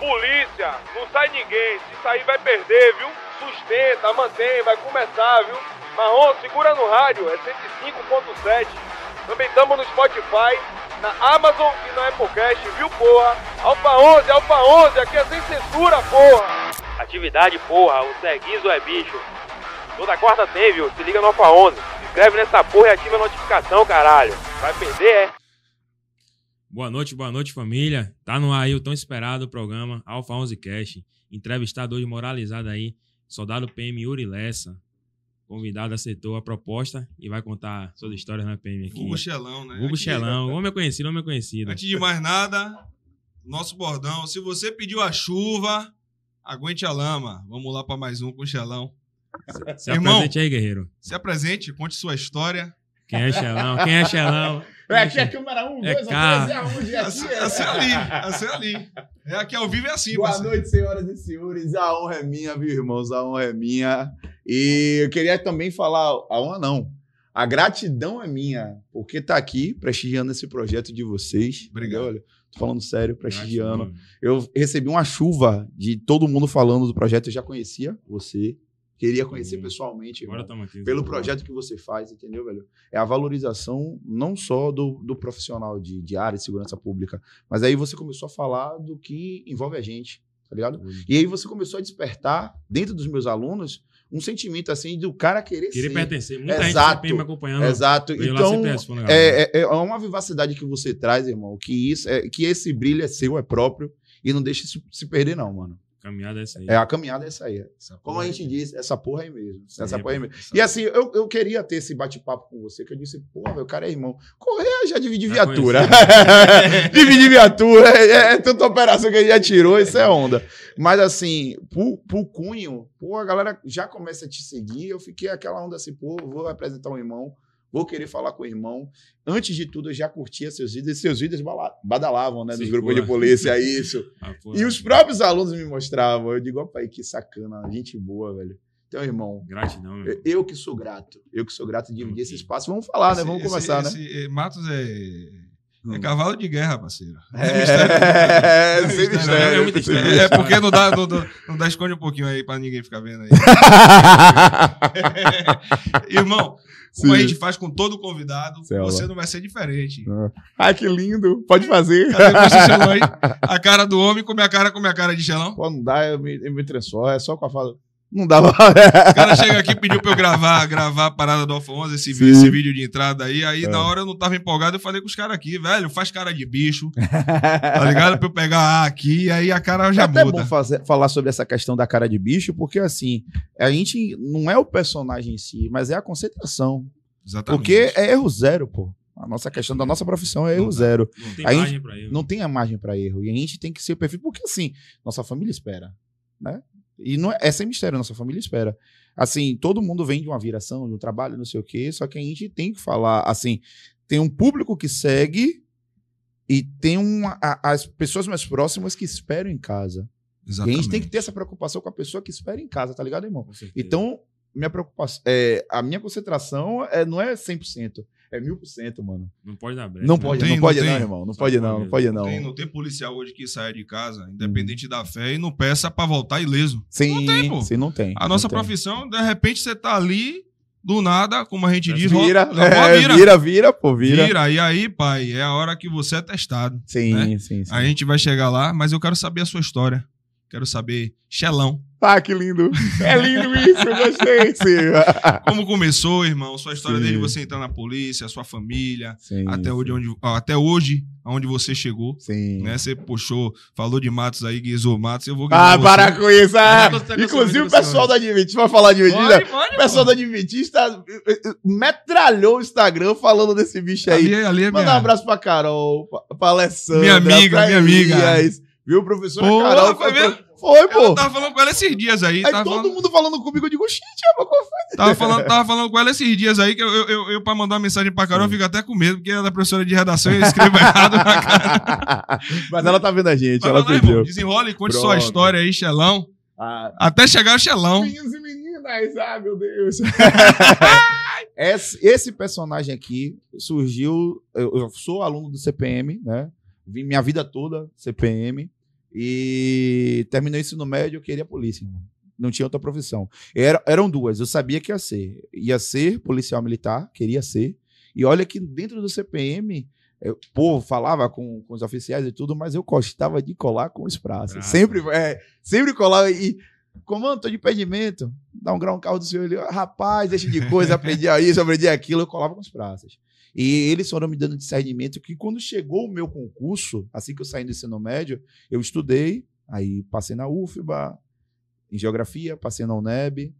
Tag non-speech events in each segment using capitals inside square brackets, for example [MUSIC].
Polícia, não sai ninguém. Se sair vai perder, viu? Sustenta, mantém, vai começar, viu? Marrom, segura no rádio, é 105.7. Também estamos no Spotify, na Amazon e na Applecast, viu, porra? Alfa 11, Alfa 11, aqui é sem censura, porra! Atividade, porra, o Seguizo é bicho. Toda quarta tem, viu? Se liga no Alfa 11. Se inscreve nessa porra e ativa a notificação, caralho. Vai perder, é? Boa noite, boa noite, família. Tá no ar aí o tão esperado programa Alfa 11 Cash. Entrevistado hoje moralizado aí, soldado PM Yuri Lessa. Convidado aceitou a proposta e vai contar suas histórias na PM aqui. Hugo Xelão, né? Hugo Xelão, homem é conhecido, homem é conhecido. Antes de mais nada, nosso bordão. Se você pediu a chuva, aguente a lama. Vamos lá para mais um com o Xelão. Se Irmão. apresente aí, guerreiro. Se apresente, conte sua história. Quem é Xelão? Quem é Xelão? [LAUGHS] É, aqui é a câmera 1, É 2, carro. 3, é? É Assim, aqui, é. assim ali, assim ali. É aqui ao vivo é assim, Boa parceiro. noite, senhoras e senhores. A honra é minha, viu, irmãos? A honra é minha. E eu queria também falar, a honra não, a gratidão é minha, porque tá aqui prestigiando esse projeto de vocês. Obrigado. Olha, tô falando sério, prestigiando. Eu recebi uma chuva de todo mundo falando do projeto. Eu já conhecia você, queria conhecer Hum. pessoalmente. Agora irmão. estamos aqui. pelo projeto que você faz, entendeu, velho? É a valorização não só do, do profissional de, de área de segurança pública, mas aí você começou a falar do que envolve a gente, tá ligado? E aí você começou a despertar dentro dos meus alunos um sentimento assim do cara querer Queria ser. pertencer. Muita gente Exato. sempre me acompanhando. Exato. Então, é, é, é uma vivacidade que você traz, irmão, que isso é que esse brilho é seu, é próprio e não deixa isso se perder não, mano. Caminhada é essa aí. É a caminhada é essa aí. Essa Como a aí. gente diz, essa porra aí mesmo. Essa Sim, porra aí mesmo. E assim, eu, eu queria ter esse bate-papo com você, que eu disse, pô, meu cara é irmão. Correia já divide Já viatura. [LAUGHS] divide viatura, é, é tanta operação que ele já tirou, isso é onda. Mas assim, pro, pro cunho, pô, a galera já começa a te seguir, eu fiquei aquela onda assim, pô, vou apresentar um irmão, vou querer falar com o irmão. Antes de tudo, eu já curtia seus vídeos, e seus vídeos badalavam, né, Sim, grupos pô. de polícia, isso. [LAUGHS] Ah, E os próprios alunos me mostravam. Eu digo, opa, aí, que sacana, gente boa, velho. Então, irmão, Gratidão, eu- eu que sou grato. Eu que sou grato de dividir esse espaço. Vamos falar, né? Esse- Vamos esse- conversar, né? esse, eh, Matos é, é Hum. cavalo de guerra, parceiro. É, [LAUGHS] é. É porque não dá, não, não dá esconde um pouquinho aí pra ninguém ficar vendo aí. [LAUGHS] Irmão, como a Sim. gente faz com todo convidado, Céu, você não vai ser diferente. Ai, que lindo. Pode fazer. [LAUGHS] A cara do homem com minha cara com minha cara de xelão. Pô, não dá, eu me, eu me. É só com a fala. Não dá. O cara chega aqui e pediu pra eu gravar, gravar a parada do Alfa 11, esse, vi- esse vídeo de entrada aí. Aí É. na hora eu não tava empolgado, eu falei com os caras aqui, velho, faz cara de bicho, tá ligado? Pra eu pegar A aqui, aí a cara É já até muda. bom fazer- falar sobre essa questão da cara de bicho, porque assim, a gente não é o personagem em si, mas é a concentração. Exatamente. Porque é erro zero, pô. A nossa questão da nossa profissão é erro Não zero. Não tem Aí- margem pra ele. Não tem a margem para erro. E a gente tem que ser perfeito, porque assim, nossa família espera, né? E não é, é sem mistério, nossa família espera. Assim, todo mundo vem de uma viração, de um trabalho, não sei o quê, só que a gente tem que falar, assim, tem um público que segue e tem uma, a- as pessoas mais próximas que esperam em casa. E a Exatamente. gente tem que ter essa preocupação com a pessoa que espera em casa, tá ligado, irmão? Então, minha preocupação, é, a minha concentração é, não é 100%, é 1000%, mano. Não pode dar brecha. Não né? pode, tem, não não pode não, tem. irmão. Não Só pode não, não pode Não não. tem, não tem policial hoje que saia de casa, independente da fé, e não peça pra voltar ileso. Sim, Não tem, pô. sim, não tem. A nossa não tem. profissão, de repente você tá ali, do nada, como a gente diz, Vira, é, vira. vira, vira, pô, vira. Vira. E aí, pai, é a hora que você é testado. Sim, né? sim, sim. A gente vai chegar lá, mas eu quero saber a sua história. Quero saber, Xelão, Ah, que lindo. É lindo isso, eu gostei. [LAUGHS] Sim. como começou, irmão? Sua história Sim. desde você entrar na polícia, sua família, sim até hoje, onde, até hoje, aonde você chegou. Sim. Né? Você puxou, falou de Matos aí, guizou Matos, eu vou Ah, guizar para você. com isso. ah. Inclusive o você, pessoal da Adventista, vai falar de Adventista? O pessoal da Adventista eh, eh, metralhou o Instagram falando desse bicho aí. Ali, ali é Manda um minha... abraço pra Carol, pra, pra Alessandra. Minha amiga, minha amiga. Viu, professora Pô, Carol? foi mesmo? Foi, pô. Eu tava falando com ela esses dias aí. Aí Tava todo falando, mundo falando comigo, eu digo, xixi, mas qual foi? tava, falando, tava falando com ela esses dias aí, que eu, eu, eu, eu pra mandar uma mensagem pra Carol, eu fico até com medo, porque ela é professora de redação e eu escrevo [LAUGHS] errado na cara. Mas ela tá vendo a gente, Mas ela lá, pediu. irmão, desenrola e conte sua história aí, Xelão. Ah, Até chegar o Xelão. Meninos e meninas, ah, meu Deus. [LAUGHS] esse, esse personagem aqui surgiu. Eu, eu sou aluno do CPM, né? Vim minha vida toda CPM. E terminou o ensino médio, eu queria polícia. Não tinha outra profissão. Era, eram duas, eu sabia que ia ser. Ia ser policial militar, queria ser. E olha que dentro do CPM, eu, pô, falava com, com os oficiais e tudo, mas eu gostava de colar com os praças. Praça. Sempre, é, sempre colava e. Comando, tô de impedimento. Dá um grau no carro do senhor. Ele, rapaz, deixa de coisa, aprendi isso, aprendi aquilo. Eu colava com os praças. E eles foram me dando discernimento que quando chegou o meu concurso, assim que eu saí do ensino médio, eu estudei, aí passei na UFBA, em geografia, passei na UNEB,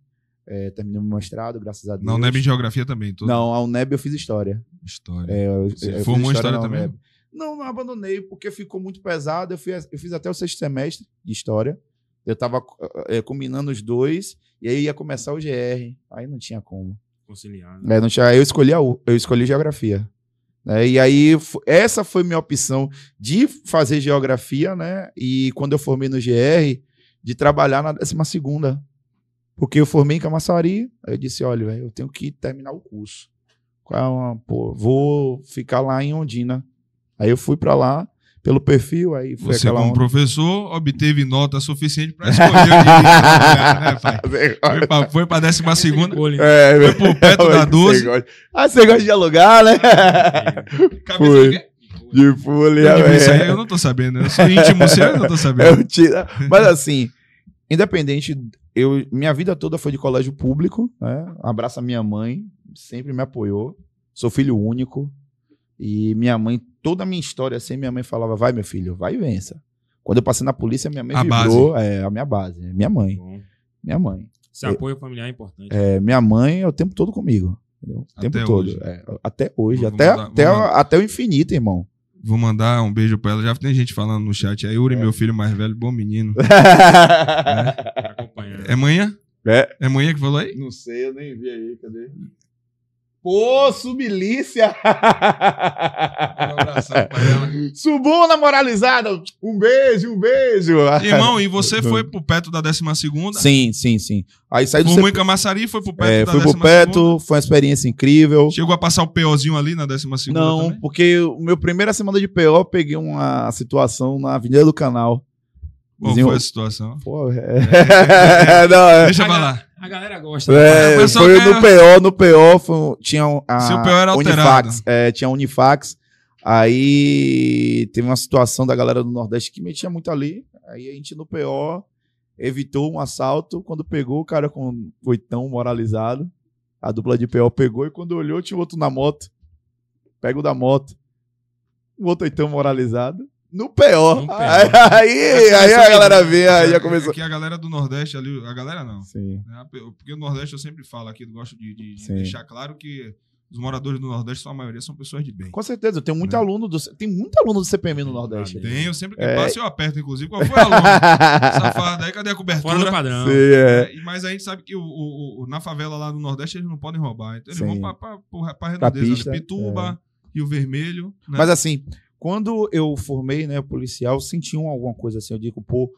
eh, terminei meu mestrado, graças a Deus. Não, Neb em geografia também. Tudo. Não, a UNEB eu fiz história. História. É, eu, Você eu formou história na também? UNEB. Não, não abandonei, porque ficou muito pesado. Eu, fui, eu fiz até o sexto semestre de história. Eu tava eh, combinando os dois, e aí ia começar o GR. Aí não tinha como. Conciliar. né? É, não tinha, eu escolhi a U, eu escolhi geografia. né? E aí, essa foi minha opção de fazer geografia, né? E quando eu formei no GR, de trabalhar na 12 segunda. Porque eu formei em Camaçari, aí eu disse, olha, eu tenho que terminar o curso. É pô, vou ficar lá em Ondina. Aí eu fui pra lá, pelo perfil, aí foi Você, como onda. professor, obteve nota suficiente pra escolher o né, pai? [LAUGHS] Foi pra décima segunda. Olho, É, Foi pro perto [LAUGHS] da Você 12. gosta- Ah, você gosta de alugar, né? [LAUGHS] Cabeça Foi. de folha, Eu digo, Isso aí velho. eu não tô sabendo. Eu sou íntimo seu, eu não tô É sabendo. tira- Mas assim, independente, eu, minha vida toda foi de colégio público, né? Abraço a minha mãe, sempre me apoiou. Sou filho único. E minha mãe, toda a minha história assim, minha mãe falava: vai, meu filho, vai e vença. Quando eu passei na polícia, minha mãe A vibrou. É, a minha base. é Minha mãe. Bom, Minha mãe. esse apoio familiar é importante. É, minha mãe é o tempo todo comigo. Entendeu? O tempo Até todo. hoje. É, até hoje. Vou até, mandar- até, vou mandar. até o infinito, irmão. Vou mandar um beijo pra ela. Já tem gente falando no chat. Aí, Yuri, meu filho mais velho, bom menino. [LAUGHS] Acompanhando. É manhã? É. É manhã que falou aí? Não sei, eu nem vi aí, cadê? Poço milícia! Um abração pra ela. Subuna moralizada! Um beijo, um beijo! Irmão, e você foi pro perto da décima segunda? Sim, sim, sim. Aí saí do Formou em. Camaçari, foi pro perto é, da fui pro Peto, foi uma experiência incrível. Chegou a passar o POzinho ali na décima segunda Não, também? porque o meu primeira semana de PO, eu peguei uma situação na Avenida do Canal. Qual foi a situação? Pô, é... [LAUGHS] Não, é... Deixa eu A falar. ga- A galera gosta. É, pessoal foi quer- no PO, no PO foi, tinha um- a Seu PO era alterado. Unifax, é, tinha a Unifax. Aí teve uma situação da galera do Nordeste que metia muito ali. Aí a gente no PO evitou um assalto. Quando pegou o cara com oitão moralizado, a dupla de PO pegou e quando olhou tinha outro na moto. Pega o da moto. O outro oitão moralizado. No. No PO. [LAUGHS] Aí, aí, aí a galera vê, aí já começou. Aqui a galera do Nordeste ali, a galera não. Sim. Porque o Nordeste eu sempre falo aqui, eu gosto de, de- deixar claro que os moradores do Nordeste, sua maioria, são pessoas de bem. Com certeza, eu tenho muito É. aluno do tem muito aluno do CPM no Nordeste. Tem, eu sempre que É. passo eu aperto, inclusive. Qual foi a aluno? [LAUGHS] Safado, aí cadê a cobertura? Fora do padrão. Sim, é. É, mas a gente sabe que o, o- o- na favela lá do Nordeste eles não podem roubar. Então eles Sim. vão pra, pra, pra, pra redondeza, pista, Pituba, Rio Vermelho. Né? Mas assim, quando eu formei, né, policial, senti um- alguma coisa assim, eu digo, pô,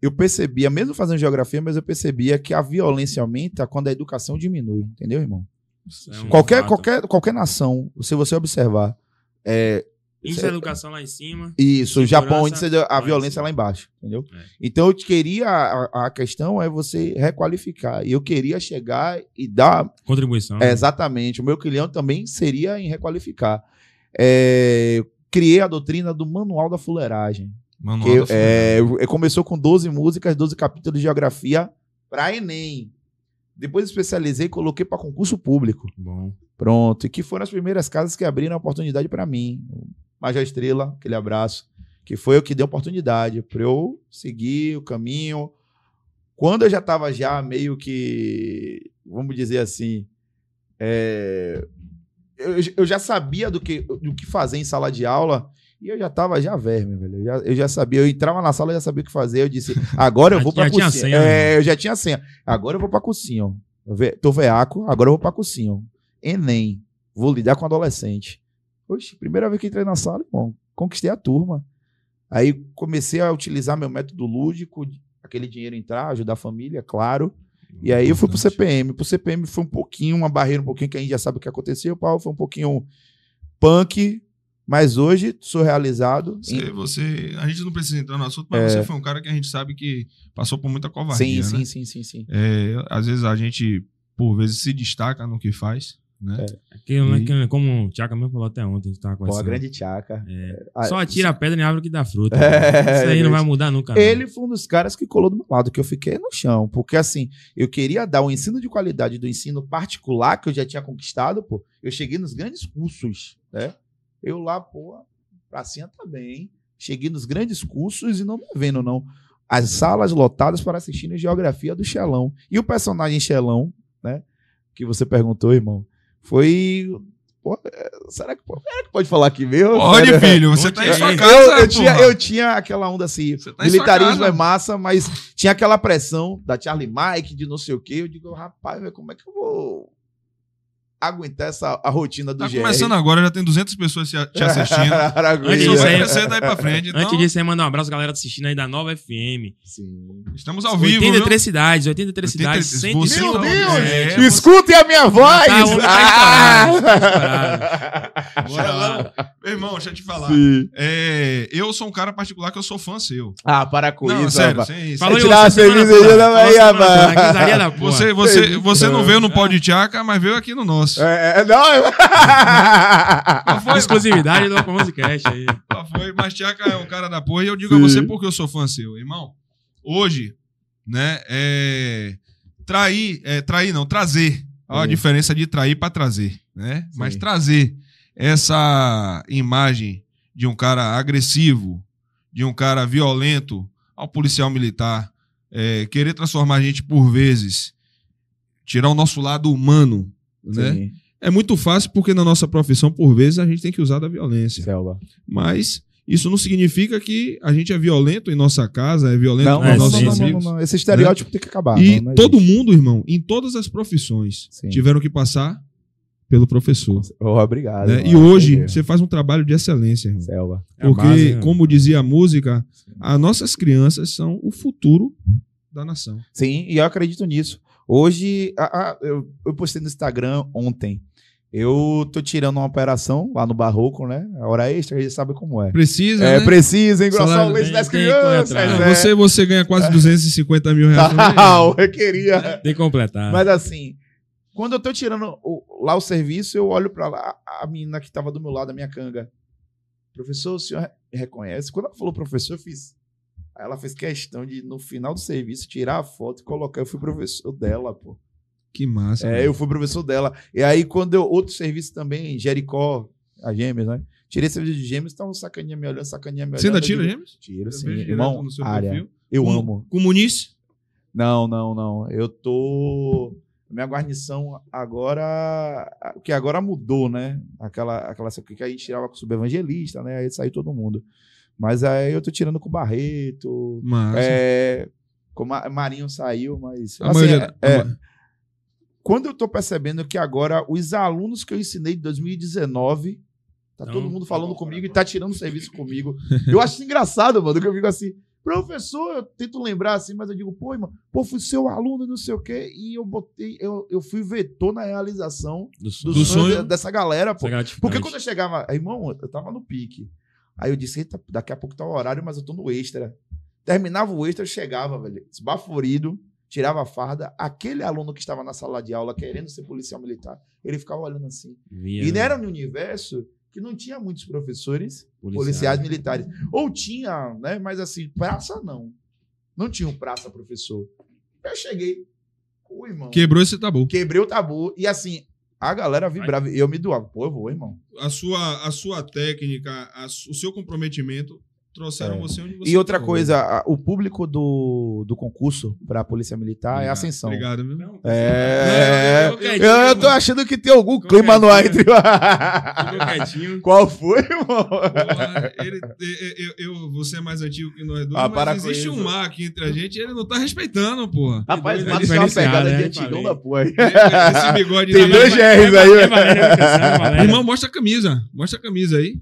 eu percebia, mesmo fazendo geografia, mas eu percebia que a violência aumenta quando a educação diminui, entendeu, irmão? É um qualquer, fato. qualquer, qualquer nação, se você observar, é, Índice de educação lá em cima. isso, o Japão, você deu- a violência lá embaixo, entendeu? É. Então eu queria, a, a questão é você requalificar, e eu queria chegar e dar Contribuição. É, exatamente. O meu cliente também seria em requalificar. É, criei a doutrina do Manual da Fuleiragem. Manual Que, da Fuleiragem. é, começou com 12 músicas, 12 capítulos de geografia para Enem. Depois especializei e coloquei para concurso público. Bom. Pronto. E que foram as primeiras casas que abriram a oportunidade para mim. Major Estrela, aquele abraço. Que foi o que deu oportunidade para eu seguir o caminho. Quando eu já estava já meio que, vamos dizer assim, é, eu, eu já sabia do que, do que fazer em sala de aula e eu já estava já verme, velho. Eu já, eu já sabia, eu entrava na sala e já sabia o que fazer. Eu disse, agora eu [LAUGHS] vou pra cozinha. senha, é, né? eu já tinha senha. Agora eu vou pra cozinha. Eu ve- Tô veaco, agora eu vou pra cozinha. Enem, vou lidar com adolescente. Oxe, primeira vez que entrei na sala, irmão, conquistei a turma. Aí comecei a utilizar meu método lúdico, aquele dinheiro entrar, ajudar a família, claro. E aí eu fui pro. CPM. Pro CPM foi um pouquinho, uma barreira um pouquinho que a gente já sabe o que aconteceu. O pau foi um pouquinho punk, Mas hoje sou realizado. em- Você, você- a gente não precisa entrar no assunto, mas você foi um cara que a gente sabe que passou por muita covardia, Sim, né? sim, sim, sim, sim. É, às vezes a gente, por vezes, se destaca no que faz, né? Aquilo, né, E- que- como o Tchaka mesmo falou até ontem, a gente tava Pô, a grande tchaca. É. Ah, Só atira a pedra em árvore que dá fruta. [LAUGHS] É, Isso aí não vai mudar nunca. não. Ele foi um dos caras que colou do meu lado, que eu fiquei no chão. Porque, assim, eu queria dar o ensino de qualidade do ensino particular que eu já tinha conquistado, pô. Eu cheguei nos grandes cursos, né? Eu lá, pô, pracinha tá bem. Cheguei nos grandes cursos e não me vendo, não. As salas lotadas para assistir Geografia do Xelão. E o personagem Xelão, né? Que você perguntou, irmão, foi. Pô, será, que, pô, será que pode falar aqui mesmo? Pode, Sério? filho, você tá em sua casa, eu, eu tinha, eu tinha aquela onda assim, tá militarismo é massa, mas tinha aquela pressão da Charlie Mike, de não sei o quê. Eu digo, rapaz, como é que eu vou aguentar essa a rotina do Tá GR? começando agora, já tem 200 pessoas te te assistindo. [LAUGHS] Antes Isso disso vai aí- crescer daí pra frente. Então, Antes disso, aí mandar um abraço à galera assistindo aí da Nova FM. Sim. estamos ao vivo, 83 viu? cidades, 83 cidades, 83, você 105 tá- Meu Deus! É, Escutem a minha voz! Tá, o homem tá Ah! [LAUGHS] Bora lá. Meu irmão, deixa eu te falar. É, eu sou um cara particular que eu sou fã seu. Ah, para com não, isso, sério, rapaz. sem isso. Falou tirar você a cerveja Bahia, mano. Gritaria da porra. Você, você, você não veio no pó de Tchaca, mas veio aqui no nosso. É, é, não, eu- [LAUGHS] Qual foi? Exclusividade do Musicast aí. Qual foi? Mas Tchaca é um cara da porra e eu digo a Sim. você porque eu sou fã seu, irmão. Hoje, né, é. Trair, é, trair não, trazer. Olha a diferença de trair pra trazer, né? Mas Sim. trazer essa imagem de um cara agressivo, de um cara violento ao policial militar, é, querer transformar a gente por vezes, tirar o nosso lado humano, né? Sim, É muito fácil porque na nossa profissão, por vezes, a gente tem que usar da violência. Selva. Mas isso não significa que a gente é violento em nossa casa, é violento Não, com é, nossos não, amigos. não, não. Esse estereótipo tem que acabar. E não todo mundo, irmão, em todas as profissões, Sim. tiveram que passar pelo professor. Oh, obrigado. né? E hoje você faz um trabalho de excelência, irmão. Selva. É Porque, base, né? como dizia a música, as nossas crianças são o futuro da nação. Sim, e eu acredito nisso. Hoje, a- a- eu, eu postei no Instagram ontem. Eu tô tirando uma operação lá no Barroco, né? A hora extra, a gente sabe como é. Precisa, É, né? precisa engrossar o leite das crianças. atrás. Ah, é. você, você ganha quase [LAUGHS] 250 mil reais. Não, eu queria. Tem que completar. Mas assim, quando eu tô tirando o- lá o serviço, eu olho pra lá, a menina que tava do meu lado, a minha canga. Professor, o senhor re- reconhece? Quando ela falou professor, eu fiz. Aí ela fez questão de, no final do serviço, tirar a foto e colocar. Eu fui professor dela, pô. Que massa. É, eu fui professor dela. E aí, quando eu. Outro serviço também, Jericó, a Gêmeos, né? Tirei serviço de Gêmeos, estavam sacaninha me olhando, sacaninha me olhando. Você ainda tira, Gêmeos? Tiro, sim. Irmão, área. perfil. Eu Com- amo. Com Muniz? Não, não, não. Eu tô. Minha guarnição agora. Que agora mudou, né? Aquela, aquela que a gente tirava com o subevangelista, né? Aí saiu todo mundo. Mas aí eu tô tirando com o Barreto. Massa. É. Como a Marinho saiu, mas. A assim, maioria- é- a ma- quando eu tô percebendo que agora os alunos que eu ensinei de 2019. Tá Não, todo mundo falando não, comigo não. e tá tirando serviço comigo. Eu acho isso engraçado, mano, que eu fico assim. Professor, eu tento lembrar assim, mas eu digo, pô, irmão, pô, fui seu aluno, não sei o quê, e eu botei, eu, eu fui vetor na realização do, do, Do sonho, sonho. de- dessa galera, pô. Porque quando eu chegava, irmão, eu tava no pique. Aí eu disse, eita, daqui a pouco tá o horário, mas eu tô no extra. Terminava o extra, eu chegava, velho, esbaforido, tirava a farda. Aquele aluno que estava na sala de aula querendo ser policial militar, ele ficava olhando assim. Via, E né? era no universo que não tinha muitos professores Policiais. policiais militares. Ou tinha, né? Mas assim, praça não. Não tinha um praça professor. Eu cheguei, pô, irmão. Quebrou esse tabu. Quebrei o tabu. E assim, a galera vibrava. Eu me doava. Pô, eu vou, irmão. A sua, a sua técnica, a o seu comprometimento trouxeram É. você onde você E outra tá coisa, a- o público do, do concurso para a Polícia Militar é Obrigado, Ascensão. Obrigado, viu? Não, É. Eu, eu tô achando que tem algum clima no ar [LAUGHS] entre. Qual foi, irmão? Porra, ele- eu, eu- você é mais antigo que nós dois, Ah, para mas existe um mar aqui entre a gente e ele não tá respeitando, porra. Rapaz, o é uma pegada de né? antigão Falei. da porra. aí. Esse bigode Tem dois É, GRs aí, é, velho. É. Irmão, mostra a camisa. Mostra a camisa aí.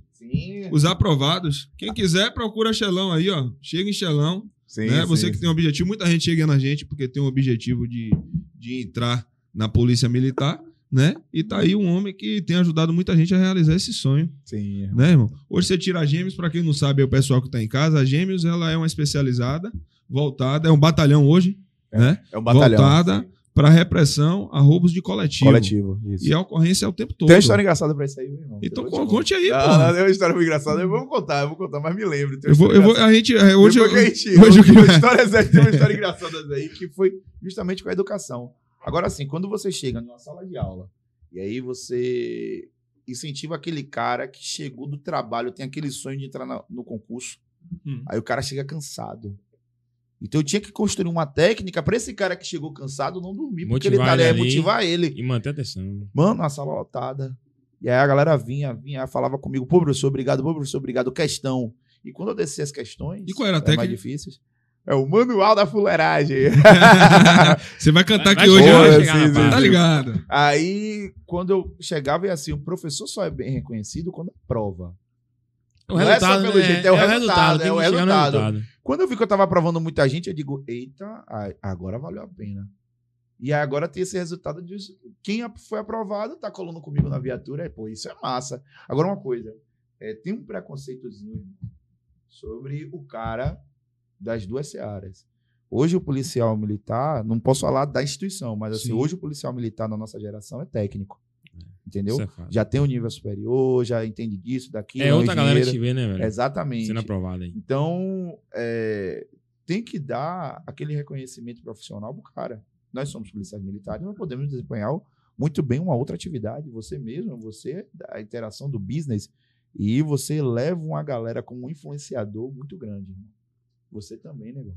Sim. Os aprovados. Quem quiser, procura Xelão aí, ó. Chega em Xelão. Sim, né? Você sim, que tem um objetivo. Muita gente chega na gente porque tem um objetivo de, de entrar na polícia militar. né? E tá aí um homem que tem ajudado muita gente a realizar esse sonho, Sim. né, irmão? Hoje você tira a Gêmeos, para quem não sabe, é o pessoal que tá em casa, a Gêmeos, ela é uma especializada, voltada, é um batalhão hoje, né? É um batalhão. Voltada para repressão a roubos de coletivo. Coletivo. Isso. E a ocorrência é o tempo todo. Tem uma história engraçada pra isso aí, meu irmão. Então Eu conte aí, pô. Ah, não, tem uma história muito engraçada. Eu vou contar, eu vou contar, mas me lembro. Eu vou, eu vou, a gente, é, hoje, Depois eu, a gente, hoje [LAUGHS] história, tem uma história engraçada aí que foi justamente com a educação. Agora, assim, quando você chega numa sala de aula e aí você incentiva aquele cara que chegou do trabalho, tem aquele sonho de entrar na- no concurso, Hum. aí o cara chega cansado. Então eu tinha que construir uma técnica pra esse cara que chegou cansado não dormir, porque ele Motivar tá ali, ele é ali. motivar ele. E manter a atenção. Mano, a sala lotada. E aí a galera vinha, vinha, falava comigo, pô, professor, obrigado, pô, professor, obrigado, questão. E quando eu desci as questões, E qual era a eram mais técnica? difíceis, é o manual da fuleiragem. [LAUGHS] Você vai cantar Vai- aqui vai hoje, chegar, né? chegar sim, sim. Tá ligado? aí, quando eu chegava, e assim, o professor só é bem reconhecido quando é prova. O Não é só pelo né? jeito, é o resultado, tem é o resultado. resultado. Quando eu vi que eu tava aprovando muita gente, eu digo, eita, agora valeu a pena. E agora tem esse resultado de quem foi aprovado tá colando comigo na viatura. Pô, isso é massa. Agora uma coisa, é, tem um preconceitozinho sobre o cara das duas searas. Hoje o policial militar, não posso falar da instituição, mas assim, Sim. hoje o policial militar na nossa geração é técnico. Entendeu? É. Já tem um nível superior, já entende disso, daquilo. É outra galera que te vê, né, velho? Exatamente. Sendo aprovado aí. Então, é, tem que dar aquele reconhecimento profissional pro cara. Nós somos policiais militares, nós podemos desempenhar muito bem uma outra atividade. Você mesmo, você, a interação do business, e você leva uma galera como um influenciador muito grande. irmão. Você também, negão.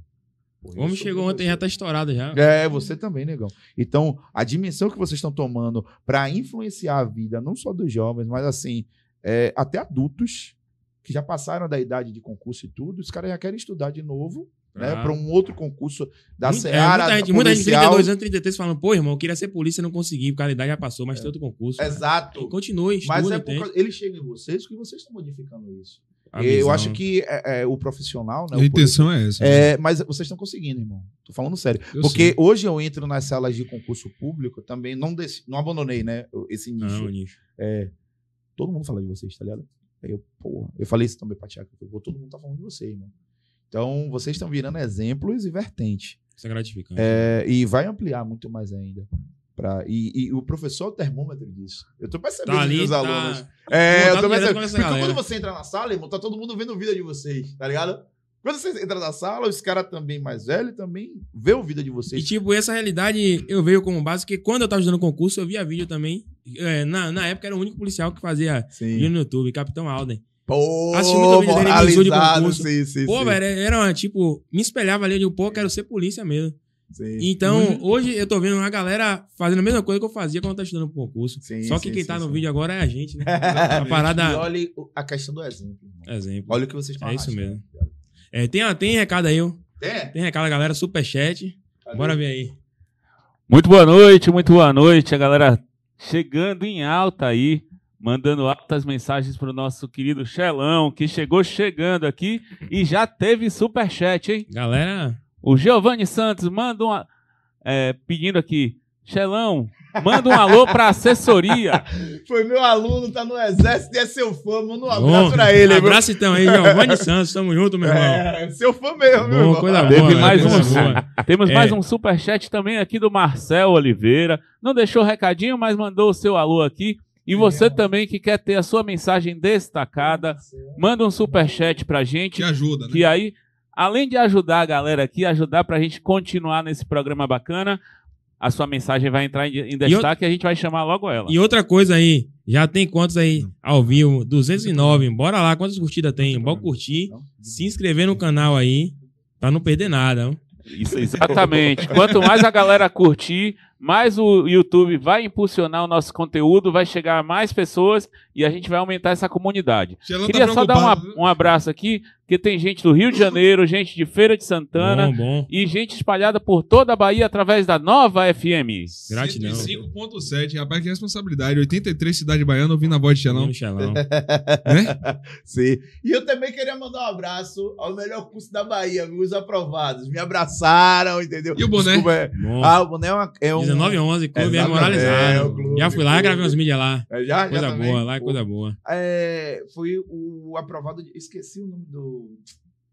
Porra, O homem chegou ontem já professor. tá estourado já. É, você também, negão. Então, a dimensão que vocês estão tomando para influenciar a vida, não só dos jovens, mas assim, é, até adultos que já passaram da idade de concurso e tudo, os caras já querem estudar de novo, né, Ah. para um outro concurso da Muita- é, Seara, muita, gente, da muita gente de policial. 32 anos, 33 falando, pô, irmão, eu queria ser polícia e não consegui, porque a idade já passou, mas tem outro concurso. cara. Exato. Continue, estuda, Mas é por causa, eles chegam em vocês que vocês estão modificando isso. A Eu visão. acho que é, é, o profissional, né, A o intenção é essa. É, mas vocês estão conseguindo, irmão. Tô falando sério. Eu Porque sei. hoje eu entro nas salas de concurso público também, não, dec- não abandonei, né? Esse nicho. Não, nicho. É, todo mundo fala de vocês, tá ligado? Aí eu, porra, eu falei isso também pra Tiago. Todo mundo tá falando de você, irmão. Então, vocês estão virando exemplos e vertentes. Isso é gratificante. É, e vai ampliar muito mais ainda. Pra, e, e o professor é o termômetro disso. Eu tô percebendo Tá ali, nos tá... alunos. É, eu tô percebendo. Porque galera. quando você entra na sala, irmão, tá todo mundo vendo vídeo de vocês, tá ligado? Quando você entra na sala, os caras também mais velhos também vê o vídeo de E, vocês. tipo, essa realidade eu veio como base, porque quando eu tava estudando concurso, eu via vídeo também. É, na, na época era o único policial que fazia vídeo no YouTube, Capitão Alden. Pô, Assisti muito vídeo dele de concurso. sim, sim, Pô, sim, velho, era tipo, me espelhava ali, eu digo, pô, quero ser polícia mesmo. Sim. Então, hoje eu tô vendo uma galera fazendo a mesma coisa que eu fazia quando eu tava estudando pro concurso. Sim, Só que sim, quem sim, tá no vídeo agora é a gente, né? [LAUGHS] E A parada. olhe o- a questão do exemplo. irmão. Exemplo. Olha o que vocês estão É isso arrastando. mesmo. É, tem, tem recado aí, ó. Tem? Tem recado, galera, superchat. Bora ver aí. Muito boa noite, muito boa noite. A galera chegando em alta aí, mandando altas mensagens pro nosso querido Xelão, que chegou chegando aqui e já teve superchat, hein? Galera, O Giovanni Santos manda uma. é, pedindo aqui, Xelão, manda um alô pra assessoria. [LAUGHS] Foi meu aluno, tá no exército e é seu fã. Manda um bom. abraço pra ele, irmão. Abraço então aí, Giovanni Santos. Tamo junto, meu irmão. [LAUGHS] É, seu fã mesmo, meu Bom, irmão. coisa Teve boa, mais coisa um. boa. Temos É. mais um superchat também aqui do Marcel Oliveira. Não deixou recadinho, mas mandou o seu alô aqui. E você também que quer ter a sua mensagem destacada, manda um superchat pra gente. Que ajuda, né? Que aí, além de ajudar a galera aqui, ajudar pra gente continuar nesse programa bacana, a sua mensagem vai entrar em, destaque e a gente vai chamar logo ela. E outra coisa aí, já tem quantos aí ao vivo? 209. Bora lá, quantas curtidas tem? Bora curtir, se inscrever no canal aí, pra não perder nada. ó. Isso, exatamente. Quanto mais a galera curtir, mais o YouTube vai impulsionar o nosso conteúdo, vai chegar a mais pessoas e a gente vai aumentar essa comunidade. Xelão Queria tá só dar uma- preocupado, um abraço aqui, porque tem gente do Rio de Janeiro, gente de Feira de Santana Bom, bom. e gente espalhada por toda a Bahia através da Nova FM. Gratidão. 105.7, rapaz, que responsabilidade. 83 cidade baiana ouvindo a voz de Xelão. Xelão. Né? [LAUGHS] Sim. E eu também queria mandar um abraço ao melhor curso da Bahia, viu? os aprovados. Me abraçaram, entendeu? E o boné? Desculpa, é-. Ah, o boné é, uma- é um 1911, Clube Exatamente, Moralizado. é, o clube, já fui lá, clube. gravei uns mídias lá. É, Já, já Coisa também? boa, lá é coisa boa. É, foi o aprovado. De, esqueci o nome do,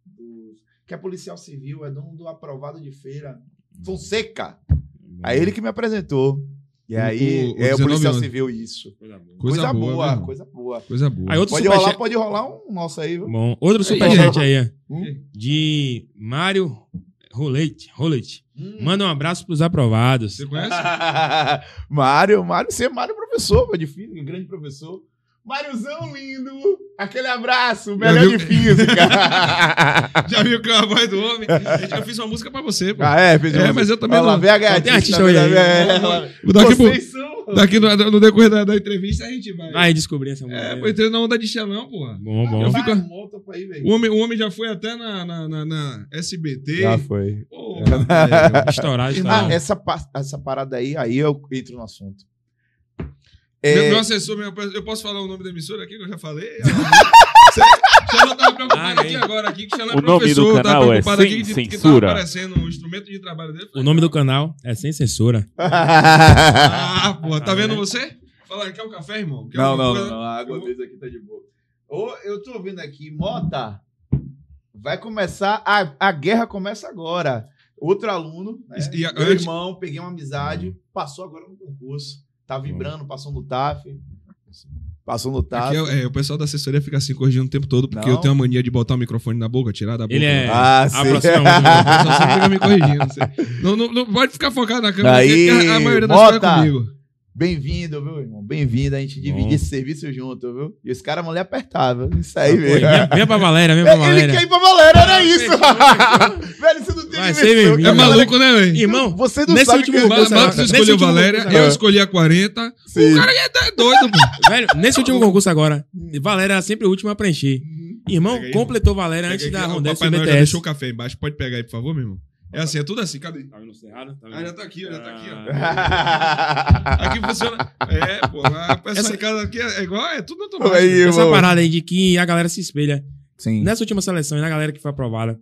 do- Que é policial civil, é dono do aprovado de feira. Fonseca. Aí ele que me apresentou. E aí, o- o é o 19 policial anos. civil, isso. Coisa boa. Coisa boa, boa, coisa boa. Coisa boa. Aí outro Pode rolar, pode rolar um nosso aí, viu? Bom, outro Aí, superchat aí, ó, Hum. de Mário Rolete. Rolete. Hum. Manda um abraço pros aprovados. Você conhece? [LAUGHS] Mário, Mário, você é Mário professor, pô, de física, grande professor. Máriozão lindo, aquele abraço, melhor de física. [LAUGHS] Já viu que é a voz do homem? Eu fiz uma música pra você, pô. ah, é, fez É, mas eu também Olha lá, não- a tem artista tá hoje aí. É, ela- Daqui, Vocês são... daqui no, no decorrer da, da entrevista a gente vai. Vai descobrir essa mulher. É, pô, entrei na onda de xelão, porra. Bom, bom. Eu fico-. O homem, o homem já foi até na, na, na, na SBT. Já foi. Pô, [LAUGHS] Estourar, Ah, estourar. essa, essa parada aí, aí eu entro no assunto. Meu, É, meu assessor, meu, eu posso falar o nome da emissora aqui, que eu já falei? Xelão [LAUGHS] tava preocupado Ah, aqui é. agora, aqui, que é O nome do professor, tava canal é preocupado aqui Sem que, que tava Censura. aparecendo o instrumento de trabalho dele. O nome do canal é Sem Censura. [LAUGHS] Ah, pô, tá Tá vendo vendo? você? Fala, quer um café, irmão? Quer Não, alguma não, não, a água vou- deles aqui tá de boa. Ô, eu tô vendo aqui, Mota, vai começar, a, a guerra começa agora. Outro aluno, né, E a- meu antes- irmão, peguei uma amizade, passou agora no concurso, tá vibrando, passou no TAF, passou no TAF. Aqui é, é, o pessoal da assessoria fica assim corrigindo o tempo todo, porque Não. eu tenho a mania de botar o microfone na boca, tirar da boca. Ele é. Ah, sim. O pessoal sempre fica me [LAUGHS] corrigindo. você- Não, não, não pode ficar focado na câmera, porque a maioria das coisas é bota. comigo. Bem-vindo, viu, irmão? Bem-vindo, a gente Bom. dividir esse serviço junto, viu? E os caras vão lhe apertar, viu? Isso aí, Pô, velho. Vem, vem pra Valéria, vem pra Ele Valéria. quer ir pra Valéria, era Ah, isso! fechou, [LAUGHS] velho, Vai ser dimensão. bem-vindo. É maluco, né, velho? Irmão, Você não nesse sabe último que concurso, Marcos escolheu Valéria, concurso, eu escolhi a 40. Sim. O cara é doido, pô. [LAUGHS] velho, nesse último concurso agora, Valéria era sempre o último a preencher. Irmão, Pega aí, completou Valéria antes aqui, da Rondesse Papai Noel já deixou o café embaixo. Pode pegar aí, por favor, meu irmão? É assim, é tudo assim. Cadê? Tá vendo cerrado? Tá Ah, já tá aqui, já tá aqui, ó. Ah. [LAUGHS] Aqui funciona. É, pô, [LAUGHS] a peça Essa- de casa aqui é igual, é tudo automático. Aí, Essa irmão. parada aí de que a galera se espelha. Sim. Nessa última seleção e na galera que foi aprovada,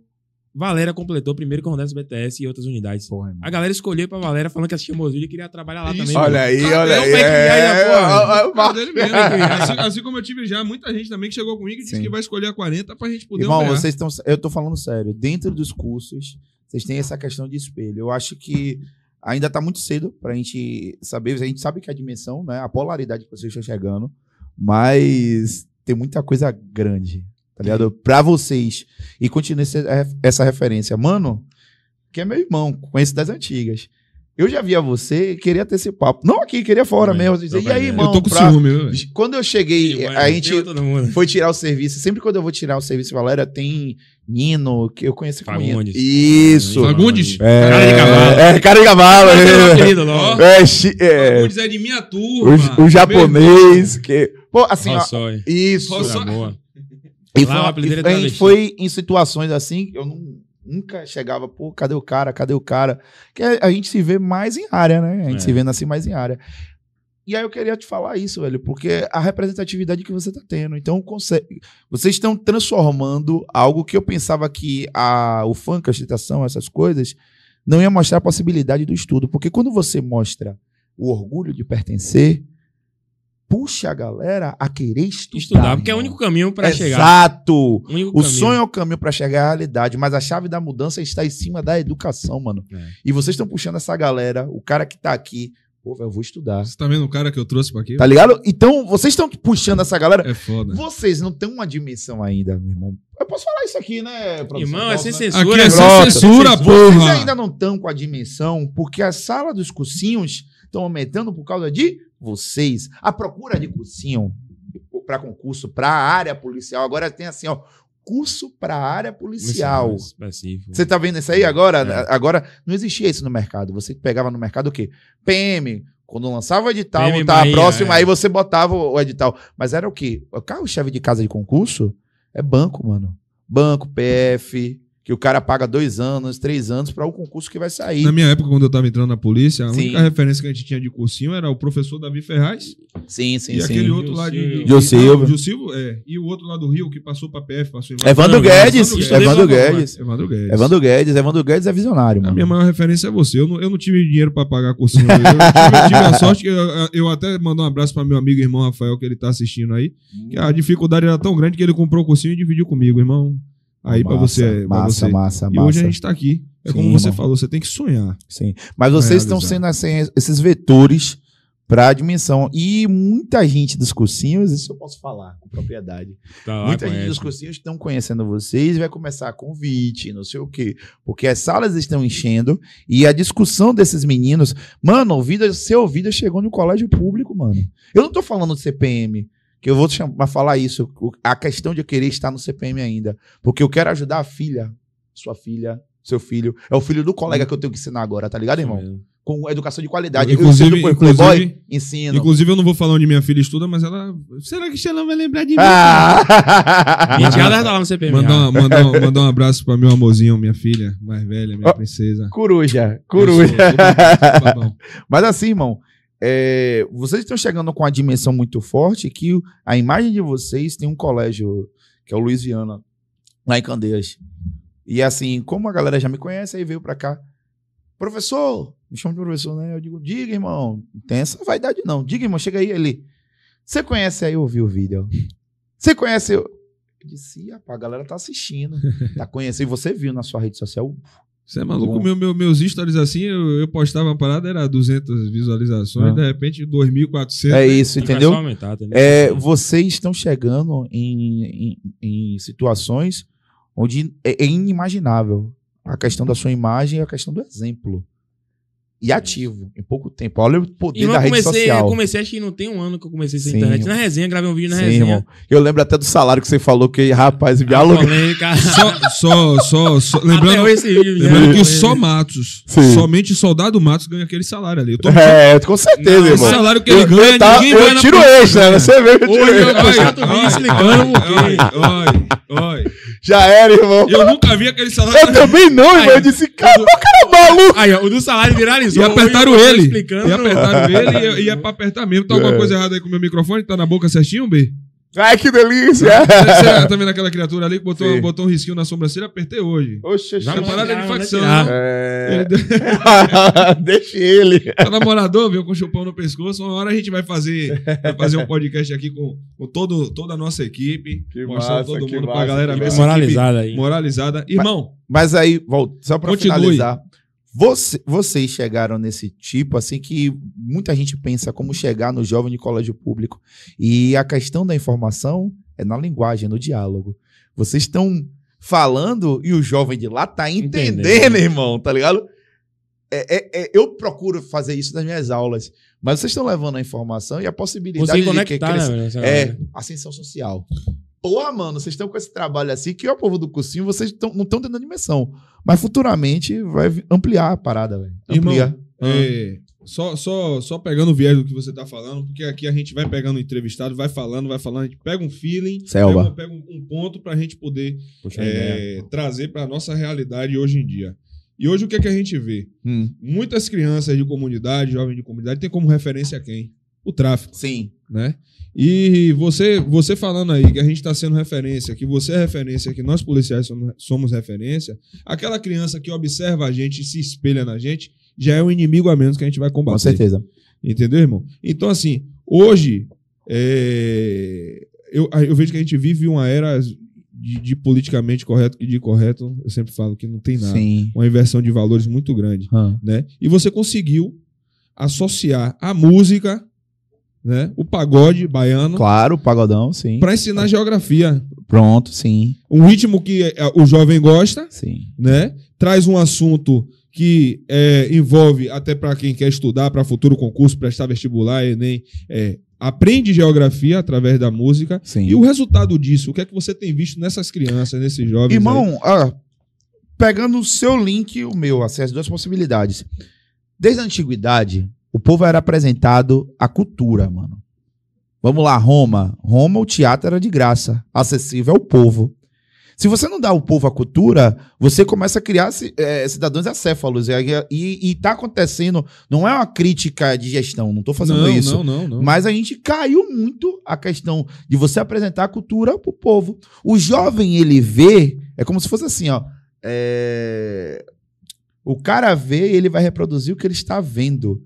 Valéria completou primeiro com a Rondesse BTS e outras unidades. Porra. A galera escolheu pra Valéria falando que assistia Mozilla e queria trabalhar lá Isso. também. Olha mano. aí, olha é aí. É, ó, Cara dele mesmo. assim, assim como eu tive já muita gente também que chegou comigo e disse Sim. que vai escolher a 40 pra gente poder Irmão, vocês estão. Eu tô falando sério. Dentro dos cursos, vocês têm essa questão de espelho. Eu acho que ainda tá muito cedo pra gente saber. A gente sabe que a dimensão, né? A polaridade que vocês estão chegando, mas tem muita coisa grande, tá ligado? Pra vocês. E continue essa, essa referência. Mano, que é meu irmão, conheço das antigas. Eu já via você e queria ter esse papo. Não aqui, queria fora Também, mesmo. Dizer, e aí, irmão? eu tô com pra- ciúme, viu, velho? Quando eu cheguei, Vai, a gente mundo. foi tirar o serviço. Sempre quando eu vou tirar o serviço, Valéria, tem Nino, que eu conheço como Nino. Fagundes. Isso. Fagundes? É, Cara de cavalo. É, cara de cavalo. É É, [LAUGHS] é, chi- é, dizer de minha turma. o, o japonês. Que, pô, assim, ó, isso. Rossói. E Lá foi, e a é gente travesti. foi em situações assim, que eu não- nunca chegava, pô, cadê o cara? Cadê o cara? Que a, a gente se vê mais em área, né? A gente É. se vê assim mais em área. E aí eu queria te falar isso, velho, porque a representatividade que você tá tendo. Então, consegue, vocês estão transformando algo que eu pensava que a, o funk, a citação, essas coisas, não ia mostrar a possibilidade do estudo. Porque quando você mostra o orgulho de pertencer, puxa a galera a querer estudar. Estudar, porque é o único caminho pra chegar. Exato. O, O sonho é o caminho para chegar à realidade, mas a chave da mudança está em cima da educação, mano. É. E vocês estão puxando essa galera, o cara que tá aqui, pô, eu vou estudar. Você tá vendo o cara que eu trouxe pra aqui? Tá ligado? Então, vocês estão puxando essa galera. É foda. Vocês não têm uma dimensão ainda, meu irmão. Eu posso falar isso aqui, né, produção? Irmão, é Posso, sem né? censura. Aqui é é sem censura, Vocês porra. ainda não estão com a dimensão, porque a sala dos cursinhos estão aumentando por causa de vocês. A procura de cursinho para concurso para a área policial agora tem assim, ó, curso para a área policial. Específico. Você tá vendo isso aí agora? É. Agora não existia isso no mercado. Você pegava no mercado o quê? PM. Quando lançava o edital, PM Bahia, próximo, é. aí você botava o o edital. Mas era o quê? O carro-chave de casa de concurso é banco, mano. Banco, PF, que o cara paga dois anos, três anos para o concurso que vai sair. Na minha época, quando eu tava entrando na polícia, a Sim. única referência que a gente tinha de cursinho era o professor Davi Ferraz Sim, sim, e sim. aquele outro lá de. Gil Silva. Gil Silva, é. E o outro lá do Rio que passou pra PF, passou em Evandro Evandro Guedes. Evandro Guedes. Evandro Guedes. Evandro Guedes, Evandro Guedes é visionário, A mano. minha maior referência é você. Eu não, eu não tive dinheiro pra pagar cursinho. Eu, tive, eu tive a [LAUGHS] sorte que eu, eu até mandar um abraço pra meu amigo e irmão Rafael, que ele tá assistindo aí. Que a dificuldade era tão grande que ele comprou o cursinho e dividiu comigo, irmão. Aí pra Massa, você. Massa, você. massa, E massa. hoje a gente tá aqui. É como Sim, você irmão. falou, você tem que sonhar. Sim. Mas vocês estão sendo assim, esses vetores para a dimensão. E muita gente dos cursinhos, isso eu posso falar com propriedade. Tá lá, muita gente conhece. dos cursinhos estão conhecendo vocês e vai começar convite, não sei o quê. Porque as salas estão enchendo e a discussão desses meninos. Mano, o vida, seu vida chegou no colégio público, mano. Eu não tô falando de CPM. Que eu vou chamar, falar isso. A questão de eu querer estar no CPM ainda. Porque eu quero ajudar a filha, sua filha, seu filho. É o filho do colega que eu tenho que ensinar agora, tá ligado, irmão? Com educação de qualidade. Inclusive- eu ensino inclusive- ensino. Inclusive, eu não vou falar onde minha filha estuda, mas ela. Será que Xelão vai lembrar de mim? Ah! [LAUGHS] Enteada tá lá no CPM. Mandar, mandar, um- [LAUGHS] mandar um abraço pra meu amorzinho, minha filha mais velha, minha Ó, princesa. Coruja, coruja. sou- babão. Mas assim, irmão, é, vocês estão chegando com uma dimensão muito forte que a imagem de vocês tem um colégio, que é o Luiz Viana, lá em Candeias. E assim, como a galera já me conhece, aí veio pra cá. Professor, me chama de professor, né? Eu digo, diga, irmão, não tem essa vaidade não. Diga, irmão, chega aí, ele. Você conhece aí, eu vi o vídeo. Você conhece eu? Eu disse, "Ih, rapaz, a galera tá assistindo. Tá conhecendo. E você viu na sua rede social. Você é maluco? Meu, meu- meus stories assim, eu, eu postava uma parada, era 200 visualizações, Ah. de repente 2.400. É né? isso, vai entendeu? aumentar, entendeu? É, vocês estão chegando em, em, em situações onde é, é inimaginável a questão da sua imagem e a questão do exemplo. E ativo, em pouco tempo. Olha o poder E eu da rede comecei, social. eu comecei, acho que não tem um ano que eu comecei essa Sim. internet. Na resenha, gravei um vídeo na Sim, resenha. irmão. Eu lembro até do salário que você falou, que, rapaz, me A aluga. polêmica. [LAUGHS] Só, só, só, lembrando, vídeo. lembrando já- que só Matos, Sim. somente soldado Matos ganha aquele salário ali. Eu tô É, com certeza, Não, irmão. salário que ele Eu, ganha, eu, tá- ninguém eu vai na tiro extra, ganha. né? Você vê, eu tiro Hoje eu. Oi, oi, oi. Já era, irmão. Eu nunca vi aquele salário. Eu também não, irmão. Eu disse, cara, o cara é maluco. Aí, ó, o do salário viralizou. E apertaram eu ele. Explicando. E apertaram [LAUGHS] ele e, e é pra apertar mesmo. Tá alguma É. coisa errada aí com o meu microfone? Tá na boca certinho, B? Ai, que delícia. Você [LAUGHS] tá vendo aquela criatura ali que botou, Sim. botou um risquinho na sobrancelha? Apertei hoje. Oxe, Já parada de facção. né? É... Ele [LAUGHS] Deixa ele. Tá namorador, veio com o chupão no pescoço. Uma hora a gente vai fazer, vai fazer um podcast aqui com, com todo, toda a nossa equipe. Que mostrando massa, todo que mundo pra massa, galera que ver Moralizada aí. Moralizada. Irmão, Mas aí, volta, só pra Continue. finalizar. Você- vocês chegaram nesse tipo, assim, que muita gente pensa como chegar no jovem de colégio público. E a questão da informação é na linguagem, no diálogo. Vocês estão falando e o jovem de lá tá entendendo, Entendendo. irmão, tá ligado? É, é- é- eu procuro fazer isso nas minhas aulas, mas vocês estão levando a informação e a possibilidade de que conectar, cresça- né, é, ascensão social. Porra, mano, vocês estão com esse trabalho assim que o povo do cursinho, vocês tão, não estão tendo dimensão. Mas futuramente vai ampliar a parada, velho. Irmão, Ampliar. é, só, só, só pegando o viés do que você tá falando, porque aqui a gente vai pegando o entrevistado, vai falando, vai falando, a gente pega um feeling, Selva. pega, pega um, um ponto pra gente poder a ideia. é, trazer pra nossa realidade hoje em dia. E hoje o que, é que a gente vê? Hum, Muitas crianças de comunidade, jovens de comunidade, tem como referência quem? O tráfico, sim. Né? E você, você falando aí que a gente está sendo referência, que você é referência, que nós policiais somos, somos referência, aquela criança que observa a gente e se espelha na gente, já é um inimigo a menos que a gente vai combater. Com certeza. Entendeu, irmão? Então, assim, hoje, é, eu, eu vejo que a gente vive uma era de, de politicamente correto e de correto, eu sempre falo que não tem nada. Sim. Uma inversão de valores muito grande Hã. né? E você conseguiu associar a música, né? O pagode baiano Claro, pagodão, sim. para ensinar geografia, Pronto, sim. um ritmo que eh, o jovem gosta, Sim. né? Traz um assunto que eh, envolve até para quem quer estudar para futuro concurso, prestar vestibular, Enem, eh, aprende geografia através da música. Sim. E o resultado disso, o que é que você tem visto nessas crianças, nesses jovens? Irmão, ah, pegando o seu link o meu, as duas possibilidades. Desde a antiguidade, o povo era apresentado à cultura, mano. Vamos lá, Roma. Roma, o teatro era de graça, acessível ao povo. Se você não dá ao povo a cultura, você começa a criar eh, cidadãos acéfalos. E, e, e tá acontecendo, não é uma crítica de gestão, não tô fazendo não, isso. não, não, não. Mas a gente caiu muito a questão de você apresentar a cultura pro povo. O jovem, ele vê, é como se fosse assim, ó. é, O cara vê e ele vai reproduzir o que ele está vendo.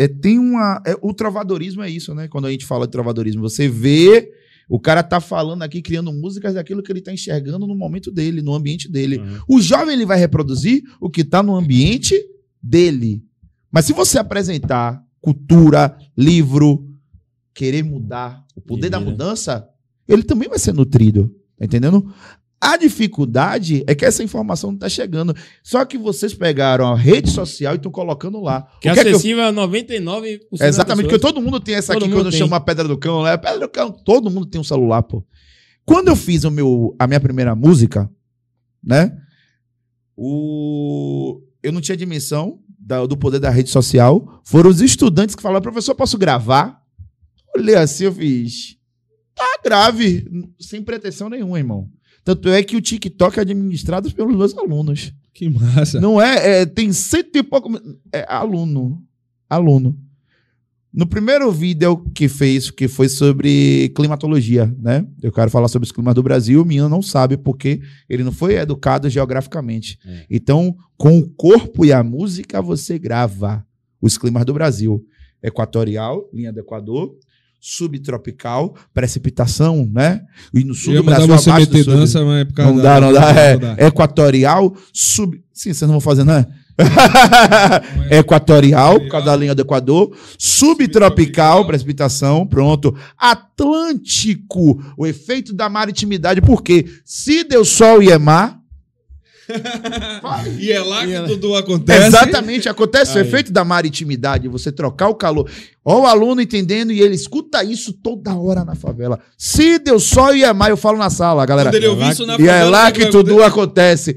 É, tem uma. é, o trovadorismo é isso, né? Quando a gente fala de trovadorismo, você vê. O cara tá falando aqui, criando músicas daquilo que ele tá enxergando no momento dele, no ambiente dele. Uhum. O jovem ele vai reproduzir o que está no ambiente dele. Mas se você apresentar cultura, livro, querer mudar, o poder da Vida. mudança, ele também vai ser nutrido. Tá entendendo? A dificuldade é que essa informação não está chegando. Só que vocês pegaram a rede social e estão colocando lá. Que é é eu- acessível a 99%. das Exatamente, porque todo mundo tem essa Todo aqui quando tem. chama a Pedra do Cão, né? Pedra do Cão, todo mundo tem um celular, pô. Quando eu fiz o meu, a minha primeira música, né? O, eu não tinha dimensão da- do poder da rede social. Foram os estudantes que falaram, professor, posso gravar? Olhei assim, eu fiz. Tá grave, sem pretensão nenhuma, irmão. Tanto é que o TikTok é administrado pelos meus alunos. Que massa. Não é, é, tem cento e pouco. É aluno. Aluno. No primeiro vídeo que fez, que foi sobre climatologia, né? Eu quero falar sobre os climas do Brasil, o menino não sabe porque ele não foi educado geograficamente. É. Então, com o corpo e a música, você grava os climas do Brasil. Equatorial, linha do Equador, subtropical, precipitação, né? E no sul do Brasil, você abaixo do meter sul. dança, mas é por causa Não da- dá, não dá. É, dá. equatorial, sub. Sim, vocês não vão fazer, não é? [LAUGHS] Equatorial, por causa da linha do Equador. Subtropical, precipitação, pronto. Atlântico, o efeito da maritimidade, porque se deu sol e é mar. E é lá E que ela- tudo acontece. Exatamente, acontece o Aí. efeito da maritimidade, você trocar o calor. Ó, o aluno entendendo e ele escuta isso toda hora na favela. Se deu sol e é mar, eu falo na sala, galera. Quando ele É ouvir isso na E é favela, lá que tudo acontecer? acontece.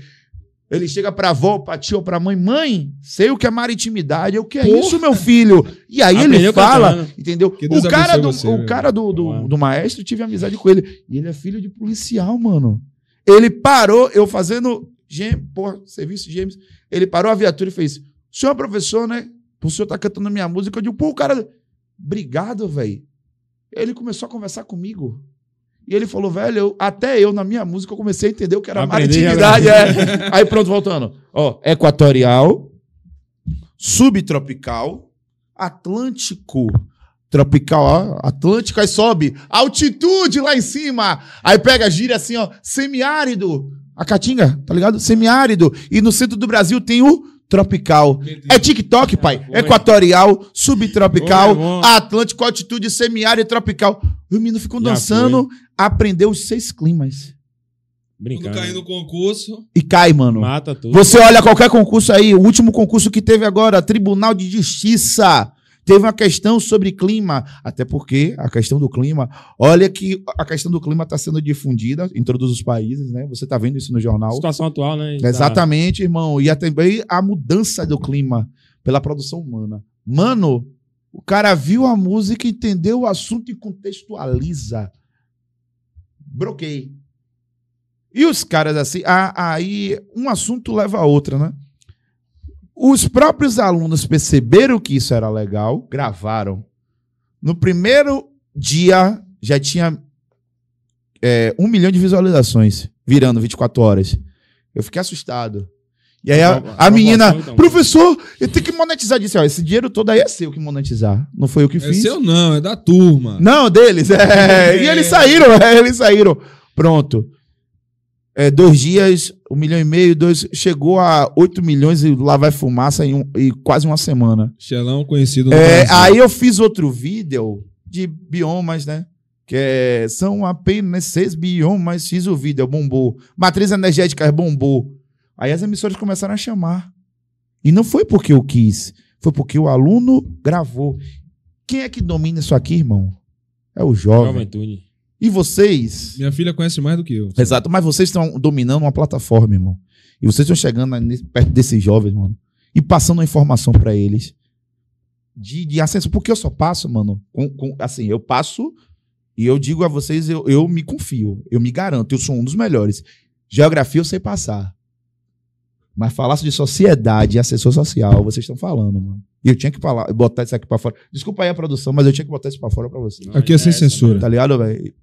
Ele chega pra avó, pra tia ou pra mãe, mãe, sei o que é maritimidade, o que é Porra. isso, meu filho? E aí ele Aprendeu fala, cantando. entendeu? Deus O cara, do, você, o cara do, do, do maestro, tive amizade com ele. E ele é filho de policial, mano. Ele parou, eu fazendo gem- porra, serviço de gêmeos. Ele parou a viatura e fez: O senhor é professor, né? O senhor tá cantando minha música. Eu digo, pô, o cara. Obrigado, velho. Ele começou a conversar comigo. E ele falou, velho, eu- até eu, na minha música, eu comecei a entender o que era Aprendi maritimidade. É. Aí pronto, voltando. Ó, equatorial, subtropical, atlântico. Tropical, ó, Atlântico, aí sobe. Altitude lá em cima. Aí pega, gira assim, ó. Semiárido. A Caatinga, tá ligado? Semiárido. E no centro do Brasil tem o tropical. É TikTok, pai. Foi. Equatorial, subtropical, bom. Atlântico, altitude, semiárido e tropical. O menino ficou Já dançando, aprendeu os seis climas. Quando Brincando. cair no concurso, E cai, mano. Mata tudo. Você olha qualquer concurso aí, o último concurso que teve agora, Tribunal de Justiça. Teve uma questão sobre clima, até porque a questão do clima, olha que a questão do clima está sendo difundida em todos os países, né? Você está vendo isso no jornal. Situação atual, né? Tá- Exatamente, irmão. E até também a mudança do clima pela produção humana. Mano, o cara viu a música, entendeu o assunto e contextualiza. Broquei. E os caras assim, a- aí um assunto leva a outro, né? Os próprios alunos perceberam que isso era legal, gravaram. No primeiro dia já tinha é, um milhão de visualizações, virando 24 horas. Eu fiquei assustado. E aí a, a menina, então. professor, eu tenho que monetizar disso. Esse dinheiro todo aí é seu que monetizar. Não foi eu que é fiz. seu não, é da turma. Não, deles. é. [LAUGHS] E eles saíram, é, eles saíram. Pronto. É, dois dias, um milhão e meio, dois, chegou a 8 milhões e lá vai fumaça em, um- em quase uma semana. Xelão conhecido no É, Brasil. aí eu fiz outro vídeo de biomas, né? Que é, são apenas seis biomas, fiz o vídeo, bombou. Matriz energética bombou. Aí as emissoras começaram a chamar. E não foi porque eu quis, foi porque o aluno gravou. Quem é que domina isso aqui, irmão? É o jovem. Juventude. E vocês? Minha filha conhece mais do que eu. Exato, mas vocês estão dominando uma plataforma, irmão. E vocês estão chegando perto desses jovens, mano. E passando a informação pra eles. De, de acesso. Porque eu só passo, mano. com- com- assim, eu passo e eu digo a vocês, eu, eu me confio. Eu me garanto. Eu sou um dos melhores. Geografia eu sei passar. Mas falasse de sociedade e assessor social, vocês estão falando, mano. E eu tinha que falar, botar isso aqui pra fora. Desculpa aí a produção, mas eu tinha que botar isso pra fora pra vocês. Não, Aqui é sem essa, censura. Tá ligado, velho?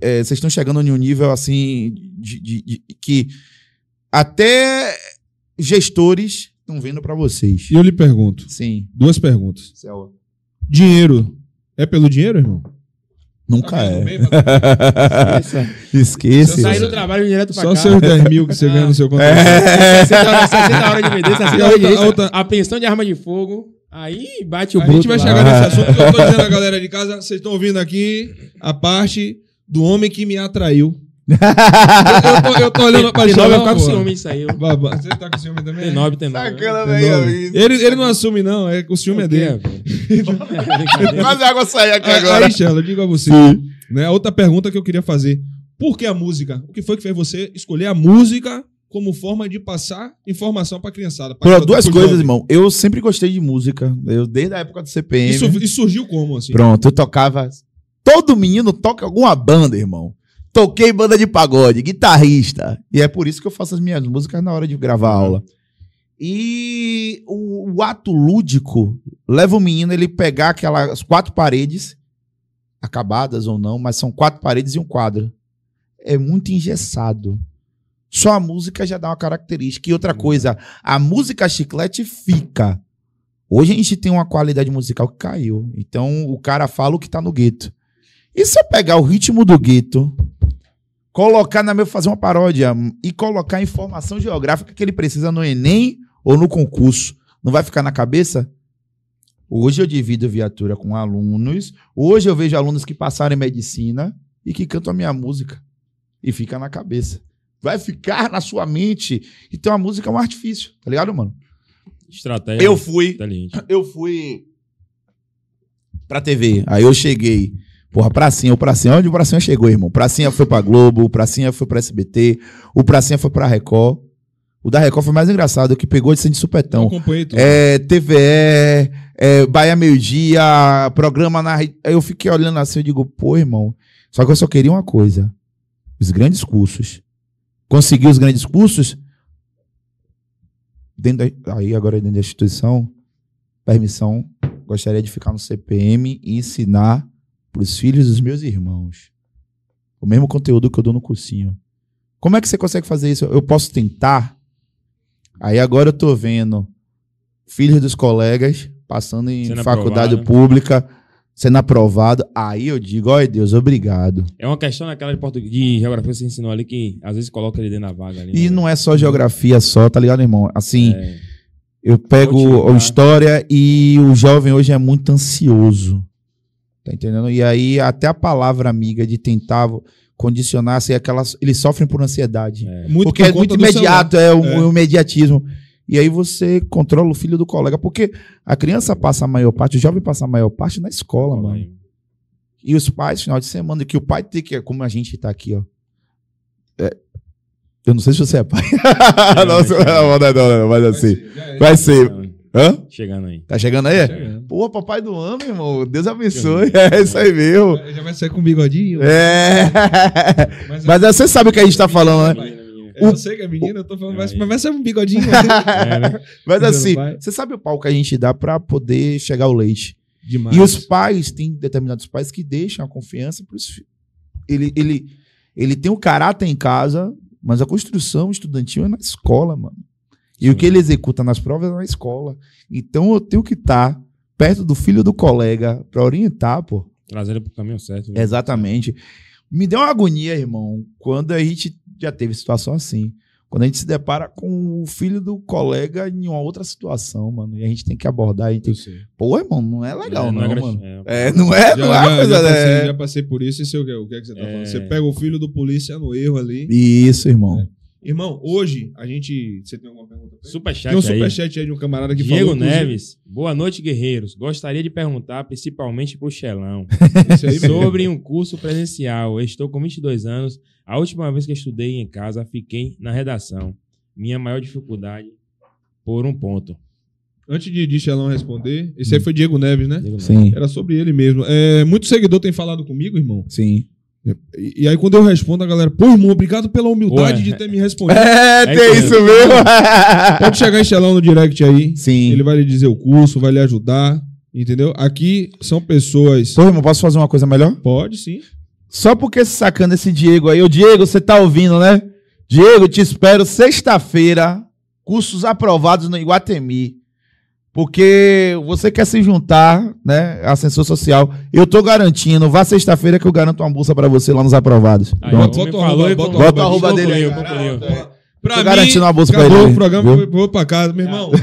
É, Vocês estão chegando em um nível assim de, de- de- que até gestores estão vendo pra vocês. E eu lhe pergunto, Sim. duas perguntas. Céu. Dinheiro é pelo dinheiro, irmão? Nunca Tá é. bem, papai? Esquece. Sai Sair do trabalho direto pra Só casa. seus 10 mil que você ganha no seu conta. É. 60 horas, 60 horas de vender, 60 E a horas de vender. a A pensão de arma de fogo, aí bate o A bruto gente vai lá. chegar nesse assunto que eu tô dizendo à [LAUGHS] galera de casa. Vocês estão ouvindo aqui a parte do homem que me atraiu. Eu, eu tô, eu tô olhando pra Tem nove, eu Xalão, ficar com pô. ciúme disso aí. Baba, Você tá com ciúme também? Tem nove, tem nove. Sacana, Tem velho. nove. Ele, ele não assume, não. É, o ciúme é dele. [LAUGHS] Quase a água sair aqui Aí, agora. aí Shella, eu digo a você. Né, a outra pergunta que eu queria fazer. Por que a música? O que foi que fez você escolher a música como forma de passar informação pra criançada? pra- pra- duas coisas, jovem? irmão. Eu sempre gostei de música. Eu, desde a época do CPM. Isso, isso surgiu como, assim? Pronto, eu tocava. Todo menino toca alguma banda, irmão. Toquei banda de pagode, guitarrista. E é por isso que eu faço as minhas músicas na hora de gravar aula. E o, o ato lúdico leva o menino ele pegar aquelas quatro paredes, acabadas ou não, mas são quatro paredes e um quadro. É muito engessado. Só a música já dá uma característica. E outra coisa, a música chiclete fica. Hoje a gente tem uma qualidade musical que caiu. Então o cara fala o que tá no gueto. E se eu pegar o ritmo do gueto, colocar na meu fazer uma paródia e colocar a informação geográfica que ele precisa no Enem ou no concurso, não vai ficar na cabeça? Hoje eu divido viatura com alunos. Hoje eu vejo alunos que passaram em medicina e que cantam a minha música. E fica na cabeça. Vai ficar na sua mente. Então a música é um artifício, tá ligado, mano? Estratégia. Eu fui eu fui pra TV. Aí eu cheguei. Porra, Pracinha, o Pracinha. Onde o Pracinha chegou, irmão? Pracinha foi pra Globo, o Pracinha foi pra SBT, o Pracinha foi pra Record. O da Record foi mais engraçado, que pegou de ser de Eu supetão. acompanhei tudo. É, TVE, é, Bahia Meio Dia, programa na eu fiquei olhando assim, eu digo, pô, irmão. Só que eu só queria uma coisa: os grandes cursos. Conseguir os grandes cursos. Dentro da- aí, agora dentro da instituição, permissão, gostaria de ficar no CPM e ensinar para os filhos dos meus irmãos. O mesmo conteúdo que eu dou no cursinho. Como é que você consegue fazer isso? Eu posso tentar? Aí agora eu tô vendo filhos dos colegas passando em Sendo faculdade aprovado. pública, sendo aprovado. Aí eu digo, ai Deus, obrigado. É uma questão daquela de português, de geografia que você ensinou ali, que às vezes coloca ele dentro da vaga ali. E né? não é só geografia só, tá ligado, irmão? Assim, É, eu pego a história e o jovem hoje é muito ansioso. Tá entendendo? E aí até a palavra amiga de tentar condicionar, assim, aquelas, eles sofrem por ansiedade. é. Muito Porque por é muito imediato, é o, É. o imediatismo. E aí você controla o filho do colega. Porque a criança passa a maior parte, o jovem passa a maior parte na escola, mano. E os pais, final de semana, que o pai tem que, como a gente tá aqui, ó. É, eu não sei se você é pai. [LAUGHS] não, chegando. não, não, não, não, mas assim. Vai ser. Hã? Chegando aí. Tá chegando aí? Chegando. Pô, papai do ano, irmão. Deus abençoe. É isso aí mesmo. Já vai sair com bigodinho. É. Mas, Mas você sabe o que a gente tá falando, né? Eu sei que é menina, eu tô falando, mas, mas vai ser um bigodinho. [LAUGHS] É, né? Mas assim, você sabe o pau que a gente dá pra poder chegar ao leite. Demais. E os pais, tem determinados pais que deixam a confiança pros filhos. Ele, ele, ele tem o caráter em casa, mas a construção estudantil é na escola, mano. E o que ele executa nas provas é na escola. Então eu tenho que estar perto do filho do colega pra orientar, pô. Trazer ele pro caminho certo. né? Exatamente. Me deu uma agonia, irmão, quando a gente já teve situação assim. Quando a gente se depara com o filho do colega em uma outra situação, mano. E a gente tem que abordar, a gente tem que... Pô, irmão, não é legal, não, é gra- mano. é. É, não é, Já, não é já- coisa, já passei, né? já passei por isso. E sei o que, o que é que você tá É. falando? Você pega o filho do polícia no erro ali. Isso, irmão. Irmão, hoje a gente. Você tem alguma pergunta? Superchat Tem um aí. superchat aí de um camarada que Diego falou. inclusive, Neves, boa noite, guerreiros. Gostaria de perguntar, principalmente pro Xelão, [LAUGHS] aí sobre um curso presencial. Eu estou com 22 anos. A última vez que estudei em casa, fiquei na redação. Minha maior dificuldade, por um ponto. Antes de, de Xelão responder, esse aí foi Diego Neves, né? Diego Neves. Sim, Era sobre ele mesmo. É, muito seguidor tem falado comigo, irmão. sim. E, e aí, quando eu respondo, a galera, pô, irmão, obrigado pela humildade Ué. de ter me respondido. [LAUGHS] É, É tem isso isso mesmo. [LAUGHS] Pode chegar em Xelão no direct aí. Sim. Ele vai lhe dizer o curso, vai lhe ajudar. Entendeu? Aqui são pessoas. Pô, irmão, posso fazer uma coisa melhor? Pode sim. Só porque sacando esse Diego aí. Ô, Diego, você tá ouvindo, né? Diego, te espero sexta-feira. Cursos aprovados no Iguatemi. Porque você quer se juntar, né? Ascensor social. Eu tô garantindo. Vá sexta-feira que eu garanto uma bolsa pra você lá nos aprovados. Aí, Bota- ó, bota o arroba- e bota o arroba dele aí. concluiu. Pra Tô mim, garantindo uma bolsa pra ele. o programa, viu? eu vou pra casa, meu irmão. [LAUGHS]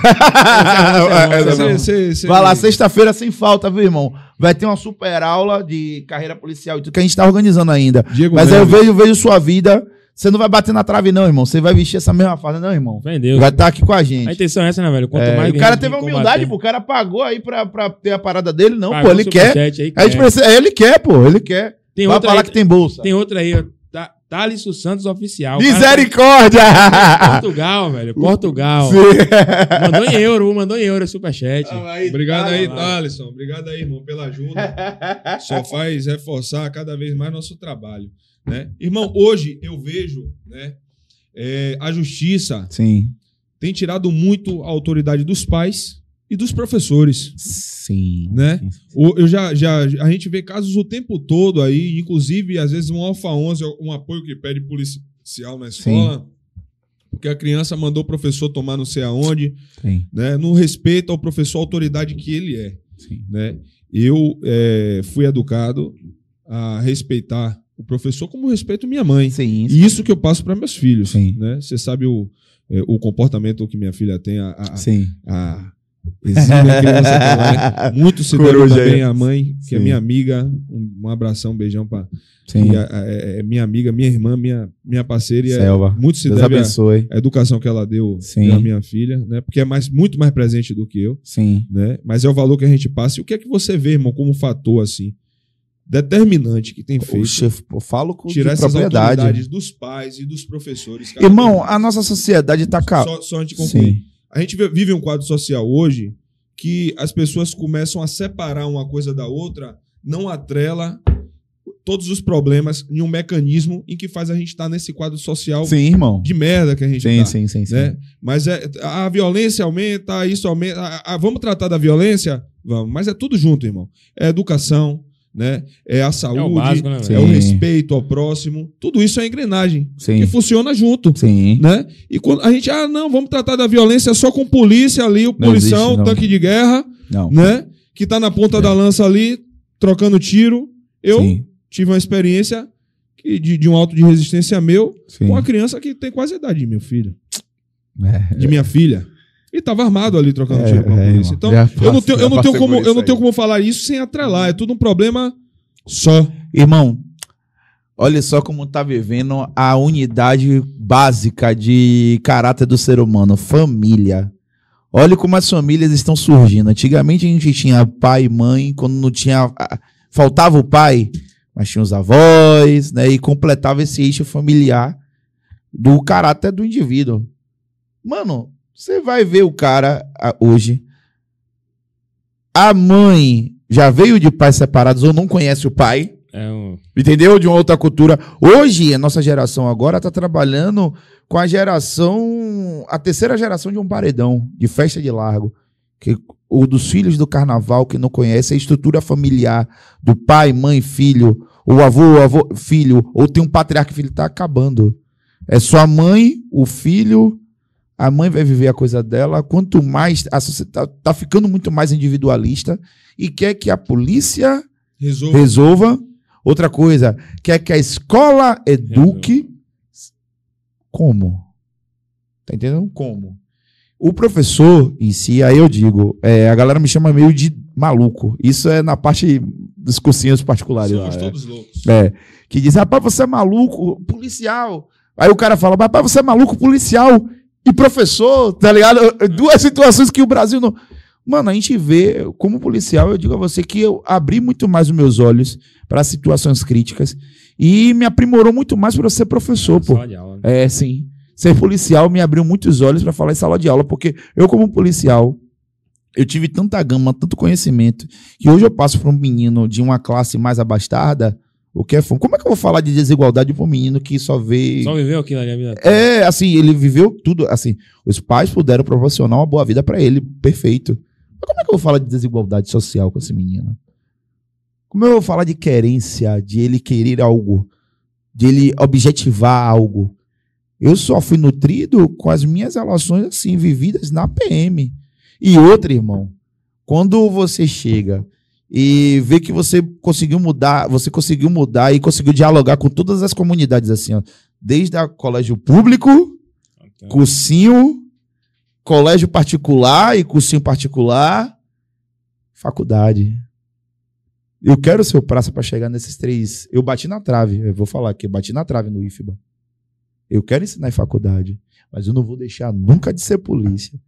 É, Vai lá, sexta-feira sem falta, viu, irmão? Vai ter uma super aula de carreira policial e tudo que a gente tá organizando ainda. Diego Mas aí eu vejo, vejo sua vida. Você não vai bater na trave, não, irmão. Você vai vestir essa mesma farda, não, irmão. Vendeu. Vai estar aqui com a gente. A intenção é essa, né, velho? Quanto É, mais o cara teve a humildade, pô. O cara pagou aí pra, pra ter a parada dele. Não, Pagou pô, ele quer. Aí, A gente quer. precisa, ele quer, pô. Ele quer. Tem vai outra falar aí, que tem bolsa. tem outra aí, Tá- Thalisson Santos Oficial. Cara Misericórdia! tá em Portugal, velho. Portugal. Sim. Mandou em euro, mandou em euro superchat. Obrigado aí, Vai. Thalisson. Obrigado aí, irmão, pela ajuda. Só faz reforçar cada vez mais nosso trabalho. Né? Irmão, hoje eu vejo né, é, a justiça Sim. tem tirado muito a autoridade dos pais e dos professores. Sim. Né? O- Eu já, já, a gente vê casos o tempo todo aí, inclusive, às vezes, um Alfa 11, um apoio que pede policial na escola, porque a criança mandou o professor tomar não sei aonde, Sim. né? No respeito ao professor, a autoridade que ele é. Sim. Né? Eu é, fui educado a respeitar o professor como respeito minha mãe. Sim. E isso que eu passo para meus filhos. Sim. Né? Você sabe o, é, o comportamento que minha filha tem, a, a, Sim. a exímia criança é. Muito se deve também à mãe, que é Sim. minha amiga. Um, um abração, um beijão para Sim. é, é minha amiga, minha irmã, minha, minha parceira. E é, Selva. muito se Deus deve abençoe. à educação que ela deu Sim. à minha filha, né? Porque é mais, muito mais presente do que eu, Sim. né? Mas é o valor que a gente passa. E o que é que você vê, irmão, como fator assim determinante que tem feito chefe, eu falo com tirar essas propriedade. autoridades dos pais e dos professores? cara? Irmão, a nossa sociedade tá ca... só, só antes de concluir. Sim. A gente vi- vive um quadro social hoje que as pessoas começam a separar uma coisa da outra, não atrela todos os problemas em um mecanismo em que faz a gente estar nesse quadro social Sim, irmão. de merda que a gente Sim, tá, sim, sim, sim. né? Mas é, a violência aumenta, isso aumenta. a- a- vamos tratar da violência? Vamos. Mas é tudo junto, irmão. É educação, né? É a saúde, É o básico, né, é o respeito ao próximo. Tudo isso é engrenagem Sim. que funciona junto Sim. né? E quando a gente, ah, não, vamos tratar da violência só com polícia ali, o Não policial, existe, o tanque de guerra, Não. né? Que tá na ponta da lança ali, trocando tiro. Eu Sim. tive uma experiência que- de, de um auto de resistência meu Sim. com uma criança que tem quase a idade de meu filho, É. de minha filha. E tava armado ali trocando É, tiro com a é, polícia. Então, Já eu não tenho, eu não tenho como, eu não tenho como falar isso sem atrelar. É tudo um problema só. Irmão, olha só como tá vivendo a unidade básica de caráter do ser humano, família. Olha como as famílias estão surgindo. Antigamente a gente tinha pai e mãe, quando não tinha. ah, Faltava o pai, mas tinha os avós, né? E completava esse eixo familiar do caráter do indivíduo. Mano, você vai ver o cara hoje. A mãe já veio de pais separados ou não conhece o pai. É um... Entendeu? De uma outra cultura. Hoje, a nossa geração agora tá trabalhando com a geração, a terceira geração de um paredão, de festa de largo. Que, o dos filhos do carnaval, que não conhece a estrutura familiar do pai, mãe, filho, o avô, avô, filho, ou tem um patriarca filho, tá acabando. É só a mãe, o filho, a mãe vai viver a coisa dela. Quanto mais, a sociedade tá, tá ficando muito mais individualista e quer que a polícia Resolva. resolva. Outra coisa, quer que a escola eduque. Como? Tá entendendo? Como? O professor em si, aí eu digo, é, a galera me chama meio de maluco. Isso é na parte dos cursinhos particulares. lá, Somos é. todos loucos. É, que diz, rapaz, você é maluco, policial. Aí o cara fala, rapaz, você é maluco, policial e professor, tá ligado? Duas situações que o Brasil não. Mano, a gente vê, como policial, eu digo a você que eu abri muito mais os meus olhos para situações críticas e me aprimorou muito mais para ser professor, pô. Sala de aula, né? É, sim. Ser policial me abriu muitos olhos para falar em sala de aula, porque eu, como policial, eu tive tanta gama, tanto conhecimento, que hoje eu passo para um menino de uma classe mais abastada, o que é fome. Como é que eu vou falar de desigualdade pra um menino que só vê. Só viveu aquilo ali a vida. É, assim, ele viveu tudo. Assim, os pais puderam proporcionar uma boa vida pra ele, perfeito. Mas como é que eu vou falar de desigualdade social com esse menino? Como eu vou falar de querência, de ele querer algo, de ele objetivar algo? Eu só fui nutrido com as minhas relações, assim, vividas na PM. E outra, irmão, quando você chega e vê que você conseguiu mudar, você conseguiu mudar e conseguiu dialogar com todas as comunidades, assim, ó, desde a colégio público, cursinho, colégio particular e cursinho particular, faculdade. Eu quero o praça para chegar nesses três. Eu bati na trave, eu vou falar aqui, eu bati na trave no IFBA. Eu quero ensinar em faculdade, mas eu não vou deixar nunca de ser polícia.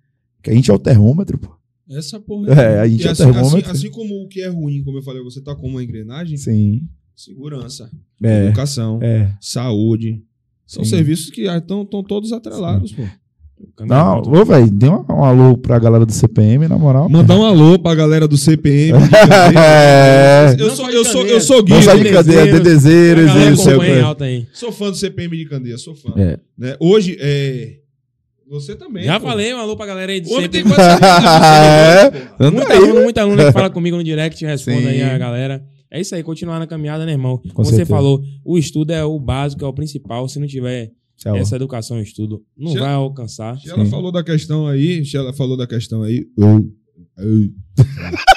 Que a gente é o termômetro, pô. Essa porra. É, a gente E é o assim, assim, assim como o que é ruim, como eu falei, você tá como uma engrenagem, Sim. segurança, É. educação, É. saúde. São Sim. serviços que estão todos atrelados, pô. Não, ô, velho, dê um, um alô pra galera do CPM, na moral. Mandar um alô pra galera do CPM. [LAUGHS] de É. Eu, sou, eu, sou, eu sou Não sai de cadeia, Dedezeiros, é. Sou fã do CPM de Candeia, sou fã. É. Né? Hoje, é... Você também. Já pô. falei, um alô pra galera aí homem sempre. tem quase [LAUGHS] 50 anos, pô. Anda Muito aí. aluno, muito aluno que fala [LAUGHS] comigo no direct, responda Sim. aí a galera. É isso aí, continuar na caminhada, né, irmão? Com Como você certeza. falou, o estudo é o básico, é o principal. Se não tiver Tchau. essa educação e estudo, não vai alcançar. Sim. falou da questão aí, Sheila falou da questão aí. Eu, eu.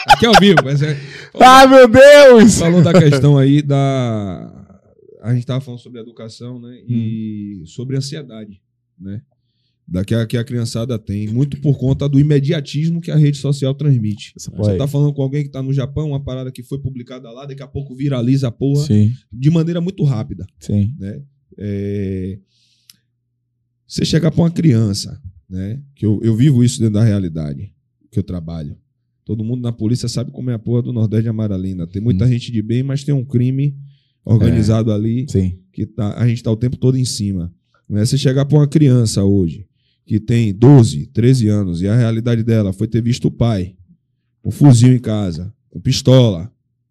Aqui ao vivo, mas é. [LAUGHS] Ai, meu Deus! Falou da questão aí da. A gente tava falando sobre educação, né? E sobre ansiedade, né? Da que a, que a criançada tem, muito por conta do imediatismo que a rede social transmite. Você tá falando com alguém que tá no Japão, uma parada que foi publicada lá, daqui a pouco viraliza a porra Sim, de maneira muito rápida sim. né? É, Você chegar para uma criança, né? Que eu, eu vivo isso dentro da realidade que eu trabalho. Todo mundo na polícia sabe como é a porra do Nordeste de Amaralina. Tem muita gente de bem, mas tem um crime organizado ali Sim. que tá, a gente tá o tempo todo em cima. Né? Você chegar para uma criança hoje que tem 12, 13 anos e a realidade dela foi ter visto o pai com fuzil em casa, com pistola,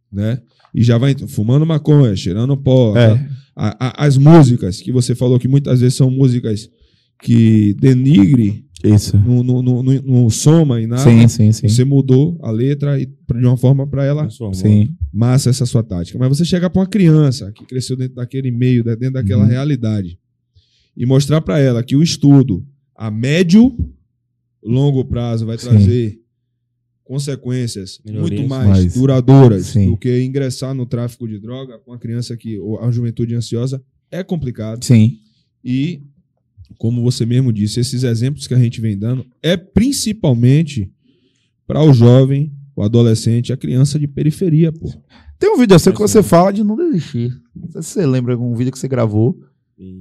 né? E já vai fumando maconha, cheirando pó, É. a- a- as músicas que você falou que muitas vezes são músicas que denigre, Isso. não, não, não, não- não soma em nada. Sim, sim, sim. Você mudou a letra e de uma forma para ela. Sim. massa essa sua tática. Mas você chegar para uma criança que cresceu dentro daquele meio, dentro daquela Uhum. realidade, e mostrar para ela que o estudo a médio, longo prazo vai Sim. trazer consequências Melhorias. muito mais Mais. duradouras Sim. do que ingressar no tráfico de droga com uma criança que ou a juventude ansiosa é complicado. Sim. E, como você mesmo disse, esses exemplos que a gente vem dando é principalmente para o jovem, o adolescente, a criança de periferia, pô. Tem um vídeo seu que você fala de não desistir. Não sei se você lembra algum vídeo que você gravou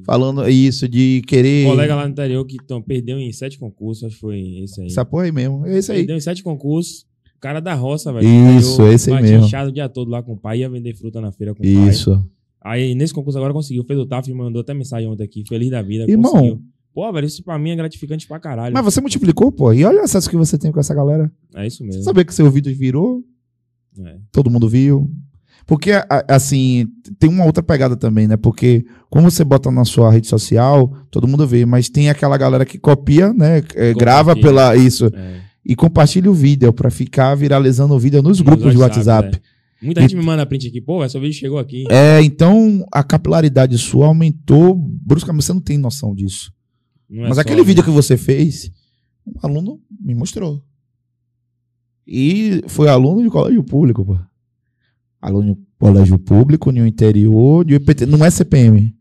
falando isso, de querer. Um colega lá no interior que então, perdeu em sete concursos, acho que foi esse aí. Essa porra aí mesmo. É isso aí. Perdeu em sete concursos. O cara da roça, velho. Isso, interior, esse aí mesmo. inchado o dia todo lá com o pai, ia vender fruta na feira com o pai. Isso. Aí nesse concurso agora conseguiu. Fez o TAF e mandou até mensagem ontem aqui. Feliz da vida. Irmão. Conseguiu. Pô, velho, isso pra mim é gratificante pra caralho. Mas você multiplicou, pô. E olha o acesso que você tem com essa galera. É isso Você mesmo. sabia que seu vídeo virou? É. Todo mundo viu. Porque, assim, tem uma outra pegada também, né? Porque como você bota na sua rede social, todo mundo vê, mas tem aquela galera que copia, né? é, grava pela isso É. e compartilha o vídeo pra ficar viralizando o vídeo nos grupos de WhatsApp. é. Muita gente me manda print aqui. Pô, seu vídeo chegou aqui. É, então a capilaridade sua aumentou bruscamente. Você não tem noção disso. Não é Mas só- aquele vídeo que você fez, um aluno me mostrou. E foi aluno de colégio público, pô. Aluno de colégio público, no interior, de UPT. Não é CPM.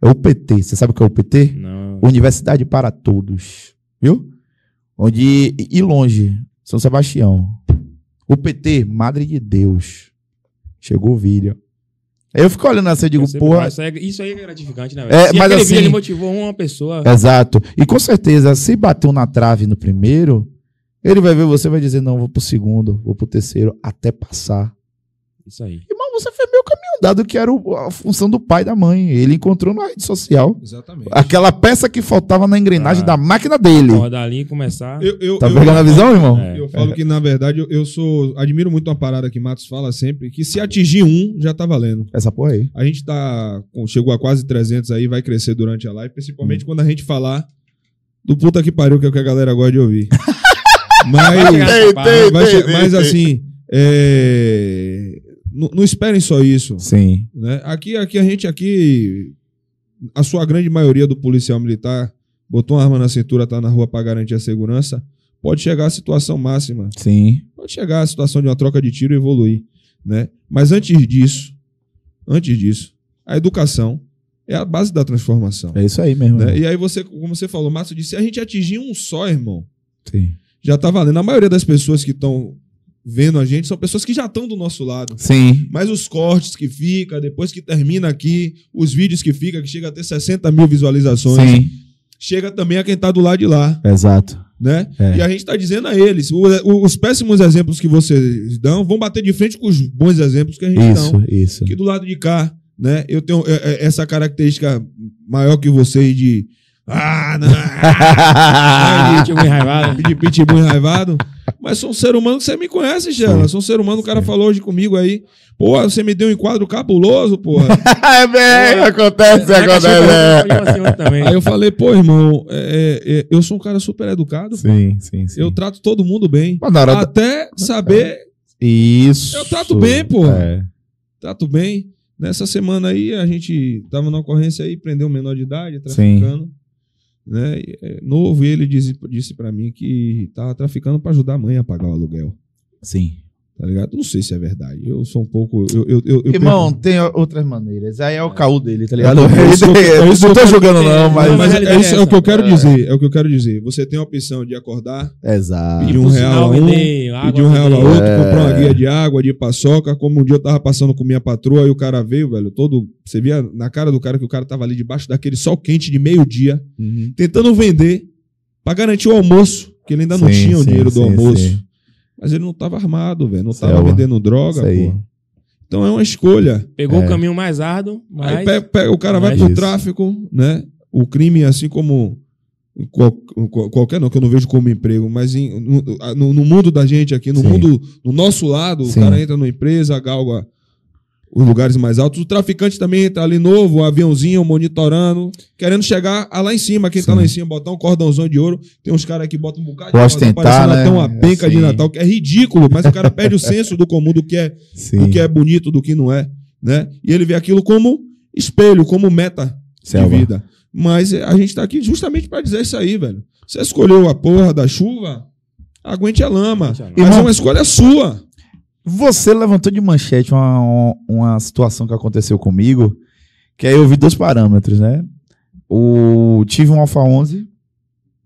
É UPT. Você sabe o que é UPT? Não. Universidade para Todos. Viu? Onde. E longe. São Sebastião. UPT, Madre de Deus. Chegou o vídeo. Aí eu fico olhando assim e digo, porra. Isso, é, isso aí é gratificante, né, velho? É, mas assim- vídeo ele motivou uma pessoa. Exato. E com certeza, se bateu na trave no primeiro, ele vai ver você e vai dizer: não, vou pro segundo, vou pro terceiro, até passar. Isso aí. Irmão, você fez meio caminho dado que era o- a função do pai e da mãe. Ele encontrou na rede social Exatamente. aquela peça que faltava na engrenagem Ah. da máquina dele. Acordar ali e começar. Eu, eu, Tá eu- pegando a visão, irmão? É. Eu falo que, na verdade, eu, eu sou. Admiro muito uma parada que Matos fala sempre: que se atingir um, já tá valendo. Essa porra aí. A gente tá. Chegou a quase 300 aí, vai crescer durante a live, Hum. principalmente quando a gente falar do puta que pariu, que é o que a galera gosta de ouvir. [LAUGHS] Mas. Nessa parte. vai che- mas assim. é, Não, não esperem só isso. Sim. né? Aqui, aqui a gente aqui, a sua grande maioria do policial militar botou uma arma na cintura, tá na rua para garantir a segurança, pode chegar à situação máxima, Sim. pode chegar à situação de uma troca de tiro e evoluir, né? Mas antes disso, antes disso, a educação é a base da transformação. É isso aí mesmo. né? E aí você, como você falou, Márcio disse, se a gente atingir um só, irmão, Sim. já tá valendo. A maioria das pessoas que estão vendo a gente são pessoas que já estão do nosso lado. Sim. Mas os cortes que fica, depois que termina aqui, os vídeos que fica, que chega a ter 60 mil visualizações, Sim. chega também a quem tá do lado de lá, Exato. né? É. E a gente tá dizendo a eles, o- o- os péssimos exemplos que vocês dão vão bater de frente com os bons exemplos que a gente Isso, dá. isso. Aqui do lado de cá, né? Eu tenho é, é, essa característica maior que vocês de... Ah, não! Pitbull enraivado. de pitbull enraivado. Mas sou um ser humano que você me conhece, Gela. Sou um ser humano, o cara falou hoje comigo aí. Pô, você me deu um enquadro cabuloso, porra. [LAUGHS] é bem, acontece, a acontece. É. [LAUGHS] Aí eu falei, pô, irmão, é, é, é, eu sou um cara super educado. Sim, sim, sim. Eu trato todo mundo bem. Da- Até saber, Isso. Eu trato bem, porra. É. trato bem. Nessa semana aí, a gente tava na ocorrência aí, prendeu um menor de idade, traficando. Né? E, é, novo, e ele disse, disse para mim que tava traficando para ajudar a mãe a pagar o aluguel. Sim. Tá ligado? Não sei se é verdade. Eu sou um pouco. Eu, eu, eu, eu Irmão, tem outras maneiras. Aí é o caô dele, tá ligado? É eu- é isso que não eu tô jogando, não, mas. Não, mas mas é, isso é o que eu quero É. dizer. É o que eu quero dizer. Você tem a opção de acordar, Exato. pedir um real um, água, um real a outro, É. comprar uma guia de água, de paçoca. Como um dia eu tava passando com minha patroa e o cara veio, velho, todo. Você via na cara do cara que o cara tava ali debaixo daquele sol quente de meio-dia, Uhum. tentando vender pra garantir o almoço, que ele ainda não Sim, tinha o sim, dinheiro do sim, almoço. sim. Mas ele não tava armado, velho. Não tava Selva. vendendo droga, aí. pô. Então é uma escolha. Pegou É. o caminho mais árduo, Aí mas... pe- pe- o cara vai pro isso. tráfico, né? O crime, assim como qual- qual- qualquer, não, que eu não vejo como emprego, mas em- no, no- mundo da gente aqui, no Sim. mundo, no nosso lado, Sim. o cara entra numa empresa, galga os lugares mais altos. O traficante também entra ali novo, um aviãozinho, monitorando, querendo chegar lá em cima. Quem tá Sim. lá em cima, botar um cordãozão de ouro. Tem uns caras que botam um bocado Pra cordão, ostentar, parecendo né? até uma penca de Assim. Natal, que é ridículo, mas o cara perde o [LAUGHS] senso do comum, do que é Sim. do que é bonito, do que não é, né? E ele vê aquilo como espelho, como meta Selva. de vida. Mas a gente tá aqui justamente para dizer isso aí, velho. Você escolheu a porra da chuva, aguente a lama. Mas é uma escolha sua. Você levantou de manchete uma, uma situação que aconteceu comigo, que aí eu vi dois parâmetros, né? O, tive um Alfa 11,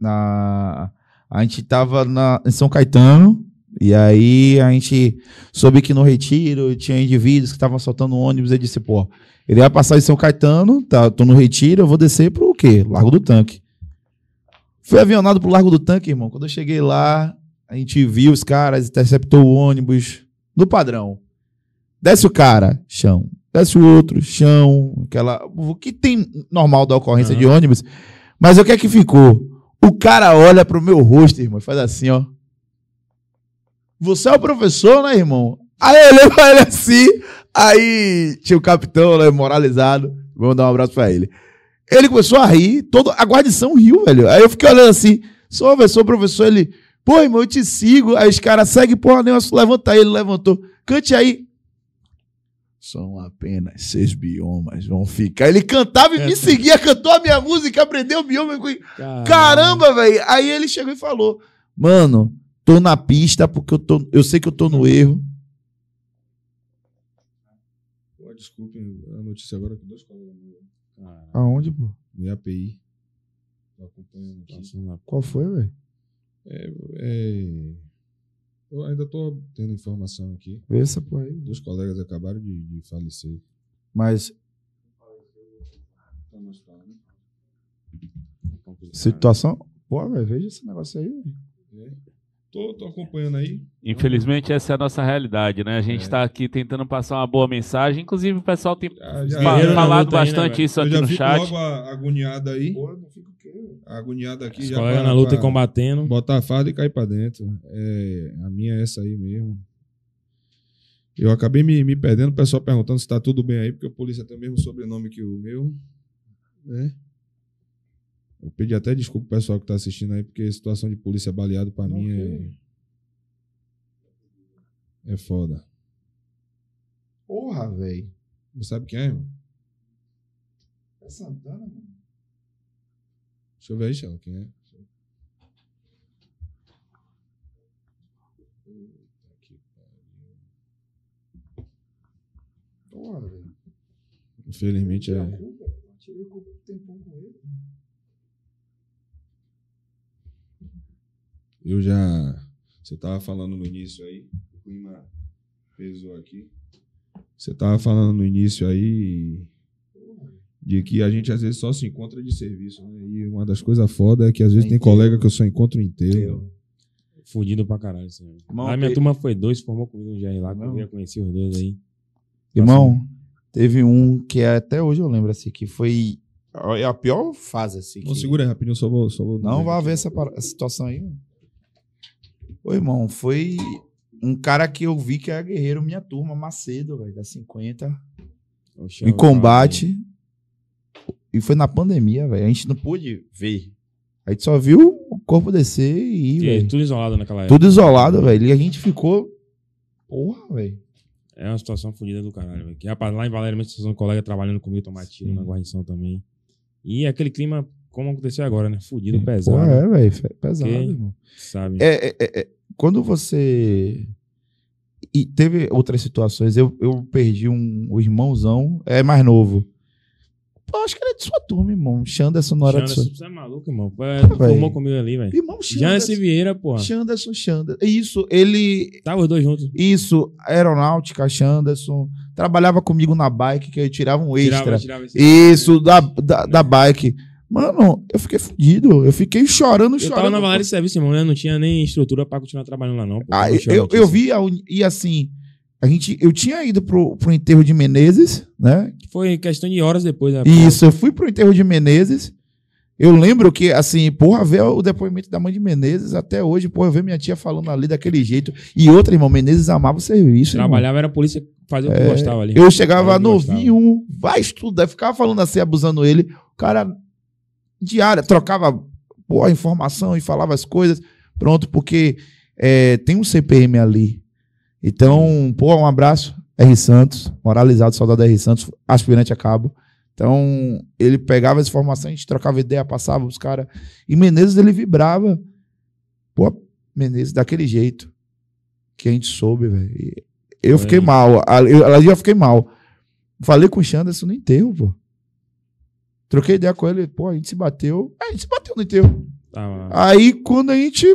na, a gente tava na, em São Caetano, e aí a gente soube que no retiro tinha indivíduos que estavam soltando ônibus, e disse, pô, ele vai passar em São Caetano, tá, tô no retiro, eu vou descer pro quê? Largo do Tanque. Fui avionado pro Largo do Tanque, irmão. Quando eu cheguei lá, a gente viu os caras, interceptou o ônibus, no padrão. Desce o cara, chão. Desce o outro, chão. Aquela. O que tem normal da ocorrência Aham. de ônibus. Mas o que é que ficou? O cara olha pro meu rosto, irmão, e faz assim, ó. Você é o professor, né, irmão? Aí eu olhei pra ele assim. Aí tinha o capitão, né, moralizado. Vamos dar um abraço pra ele. Ele começou a rir, todo, a guarnição riu, velho. Aí eu fiquei olhando assim, sou professor, professor, ele, pô, irmão, eu te sigo. Aí os caras seguem, porra, nenhuma, levanta aí, ele levantou. Cante aí. São apenas seis biomas, vão ficar. Ele cantava e me seguia, cantou a minha música, aprendeu o bioma. fui, Caramba, velho. Aí ele chegou e falou, mano, tô na pista porque eu, tô, eu sei que eu tô no erro. Pô, desculpem a notícia agora que dois colegas Aonde, pô? no API. Tô acompanhando aqui. Qual foi, velho? É, eu ainda tô tendo informação aqui. Vê essa porra aí. Dois colegas acabaram de, de falecer. Mas Tá né? situação. Pô, velho, veja esse negócio aí. velho. Tô, tô acompanhando aí. Infelizmente, essa é a nossa realidade, né? A gente É. está aqui tentando passar uma boa mensagem. Inclusive, o pessoal tem Já, já- fa- na falado luta aí, né, bastante isso aqui já no fico chat. logo agoniado aí. Pô, não fica o quê? Agoniado aqui. Os já pra- na luta e combatendo. Botar a farda e cair pra dentro. É, a minha é essa aí mesmo. Eu acabei me, me perdendo, o pessoal perguntando se tá tudo bem aí, porque o polícia tem o mesmo sobrenome que o meu. Né? Eu pedi até desculpa pro pessoal que tá assistindo aí, porque a situação de polícia baleado pra mim é. É foda. Porra, velho. Você sabe quem é, irmão? É Santana, mano. Deixa eu ver aí, Chão, quem é. Porra, velho. Infelizmente é. pô. Tirei do tempão com ele. Eu já. Você tava falando no início aí, o clima pesou aqui. Você tava falando no início aí de que a gente às vezes só se encontra de serviço, né? E uma das coisas foda é que às vezes É tem colega que eu só encontro inteiro. Fudido pra caralho. Assim. Irmão, minha te- turma foi dois, formou comigo um GR lá, que eu Não. já conheci os dois aí. Irmão, teve um que até hoje eu lembro, assim, que foi é a pior fase, assim. Não, que- segura aí rapidinho, só vou. Só vou Não vai ver essa, para- essa situação aí, mano. Ô, irmão, foi um cara que eu vi que era guerreiro, minha turma, Macedo, velho, da 50. Oxe, em eu- combate. E foi na pandemia, velho. A gente não pôde ver. A gente só viu o corpo descer e ir, velho. tudo isolado naquela época. Tudo isolado, velho. E a gente ficou. Porra, velho. É uma situação fodida do caralho, velho. Rapaz, lá em Valéria, mesmo, tinha um colega trabalhando comigo, tomar tiro na guarnição também. E aquele clima, como aconteceu agora, né? Fudido, Porra, pesado. é, velho. Pesado, irmão. Sabe? É, é, é, é, quando você. E teve outras situações. Eu, eu perdi um, o irmãozão, é mais novo. Pô, acho que ele é de sua turma, irmão. Xanderson não era de Janderson, sua. você é maluco, irmão. É, formou comigo ali, velho. Irmão, Xanderson. Vieira, porra. Xanderson, Xanderson. Isso, ele. Tava os dois juntos. Isso, aeronáutica, Xanderson. Trabalhava comigo na bike, que eu tirava um extra. Tirava, tirava Isso, da, da, da bike. Mano, eu fiquei fudido. Eu fiquei chorando, Eu chorando. tava na Valéria de Serviço, irmão. Eu não tinha nem estrutura pra continuar trabalhando lá, não. pô. Ah, eu, eu vi, a e assim, a gente, eu tinha ido pro, pro enterro de Menezes, né? Foi questão de horas depois. Né? Isso, eu fui pro enterro de Menezes. Eu lembro que, assim, porra, ver o depoimento da mãe de Menezes até hoje, porra, ver minha tia falando ali daquele jeito. E outra, irmão, Menezes amava o serviço. irmão. Trabalhava, era a polícia fazer o que É, gostava ali. Eu chegava Era novinho, vai estudar, ficava falando assim, abusando ele. O cara, diária, trocava porra, informação e falava as coisas. Pronto, porque é, tem um CPM ali. Então, pô, um abraço, R. Santos, moralizado, soldado R. Santos, aspirante a cabo. Então, ele pegava as informações, a gente trocava ideia, passava os caras. E Menezes, ele vibrava. Pô, Menezes, daquele jeito que a gente soube, velho. Eu Foi. fiquei mal. Ali eu, eu fiquei mal. Falei com o Xanderson no enterro, pô. Troquei ideia com ele, pô, a gente se bateu. É, a gente se bateu no enterro. Lá. Aí, quando a gente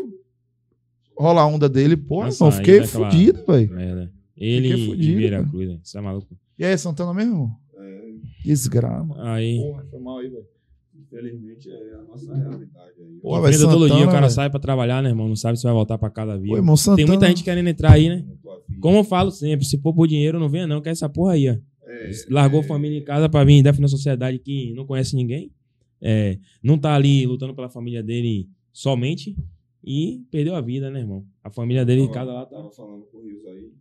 rola a onda dele, pô, Nossa, eu fiquei fudido, velho. Merda. Ele Fiquei e fudido, Vieira cara. Cruz, velho. Você é maluco. E aí, Santana mesmo? É, Desgrama. Aí. Porra, foi mal aí, velho. infelizmente é a nossa realidade aí. Pô, todo dia o cara velho. sai pra trabalhar, né, irmão? Não sabe se vai voltar pra casa vivo. Pô, irmão, Santana. Tem muita gente querendo entrar aí, né? Como eu falo sempre, se for por dinheiro, não venha não, que é essa porra aí, ó. É, Largou é, família em casa pra vir defender uma sociedade que não conhece ninguém. É, não tá ali lutando pela família dele somente e perdeu a vida, né, irmão? A família dele em tava- casa lá tá. Tava falando com o Rios aí.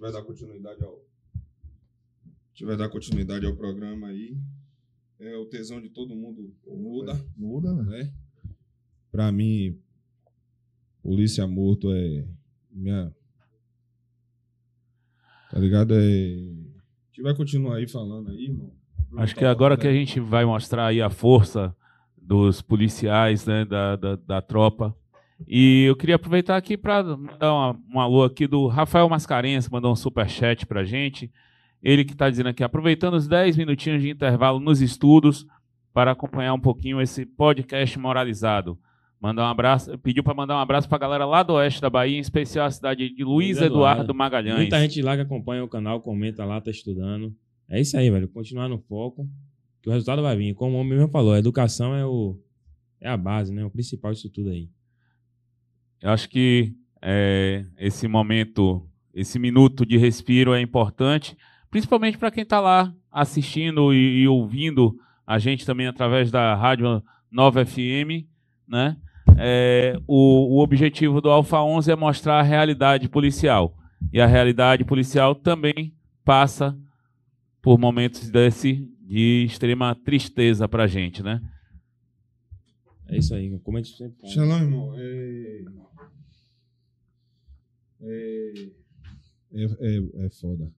vai dar continuidade ao. Vai dar continuidade ao programa aí. É, o tesão de todo mundo muda. Muda, velho. né? Pra mim, polícia morto é minha. Tá ligado? É. A gente vai continuar aí falando aí, irmão. Acho que agora que a gente vai mostrar aí a força dos policiais, né, da, da, da tropa. E eu queria aproveitar aqui para mandar uma, um alô aqui do Rafael Mascarenhas, que mandou um superchat pra gente. Ele que está dizendo aqui, aproveitando os 10 minutinhos de intervalo nos estudos para acompanhar um pouquinho esse podcast moralizado. Mandar um abraço, pediu para mandar um abraço para a galera lá do oeste da Bahia, em especial a cidade de Luiz Eduardo. Eduardo Magalhães. Muita gente lá que acompanha o canal, comenta lá, tá estudando. É isso aí, velho. Continuar no foco, que o resultado vai vir. Como o homem mesmo falou, a educação é, o, é a base, né? O principal disso tudo aí. Eu acho que é, esse momento, esse minuto de respiro é importante, principalmente para quem está lá assistindo e, e ouvindo a gente também através da Rádio Nova FM, né? É, o, o objetivo do Alfa 11 é mostrar a realidade policial. E a realidade policial também passa por momentos desse de extrema tristeza pra gente, né? É isso aí, como a gente sempre. Shalom, irmão. É... É... É, é, é foda.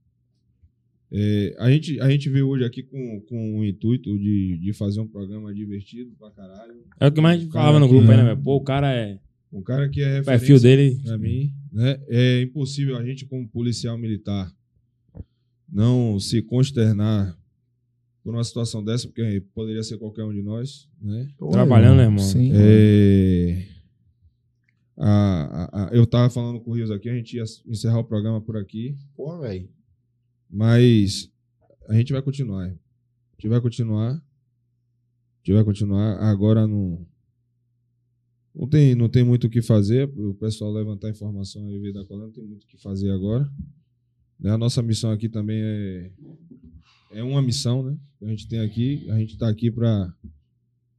É, a, gente, a gente veio hoje aqui com, com o intuito de, de fazer um programa divertido pra caralho. É o que mais a gente falava no grupo aí, né, velho? Pô, o cara é. Um cara que é O perfil referência dele. pra mim, né? É impossível a gente, como policial militar, não se consternar por uma situação dessa, porque poderia ser qualquer um de nós, né? Trabalhando, né, irmão? Sim. É, a- a- a- eu tava falando com o Rios aqui, a gente ia encerrar o programa por aqui, Pô, velho. Mas a gente vai continuar. A gente vai continuar. A gente vai continuar. Agora não. Não tem, não tem muito o que fazer. O pessoal levantar informação aí veio da coluna, não tem muito o que fazer agora. Né, A nossa missão aqui também é, é uma missão, né? A gente tem aqui. A gente está aqui para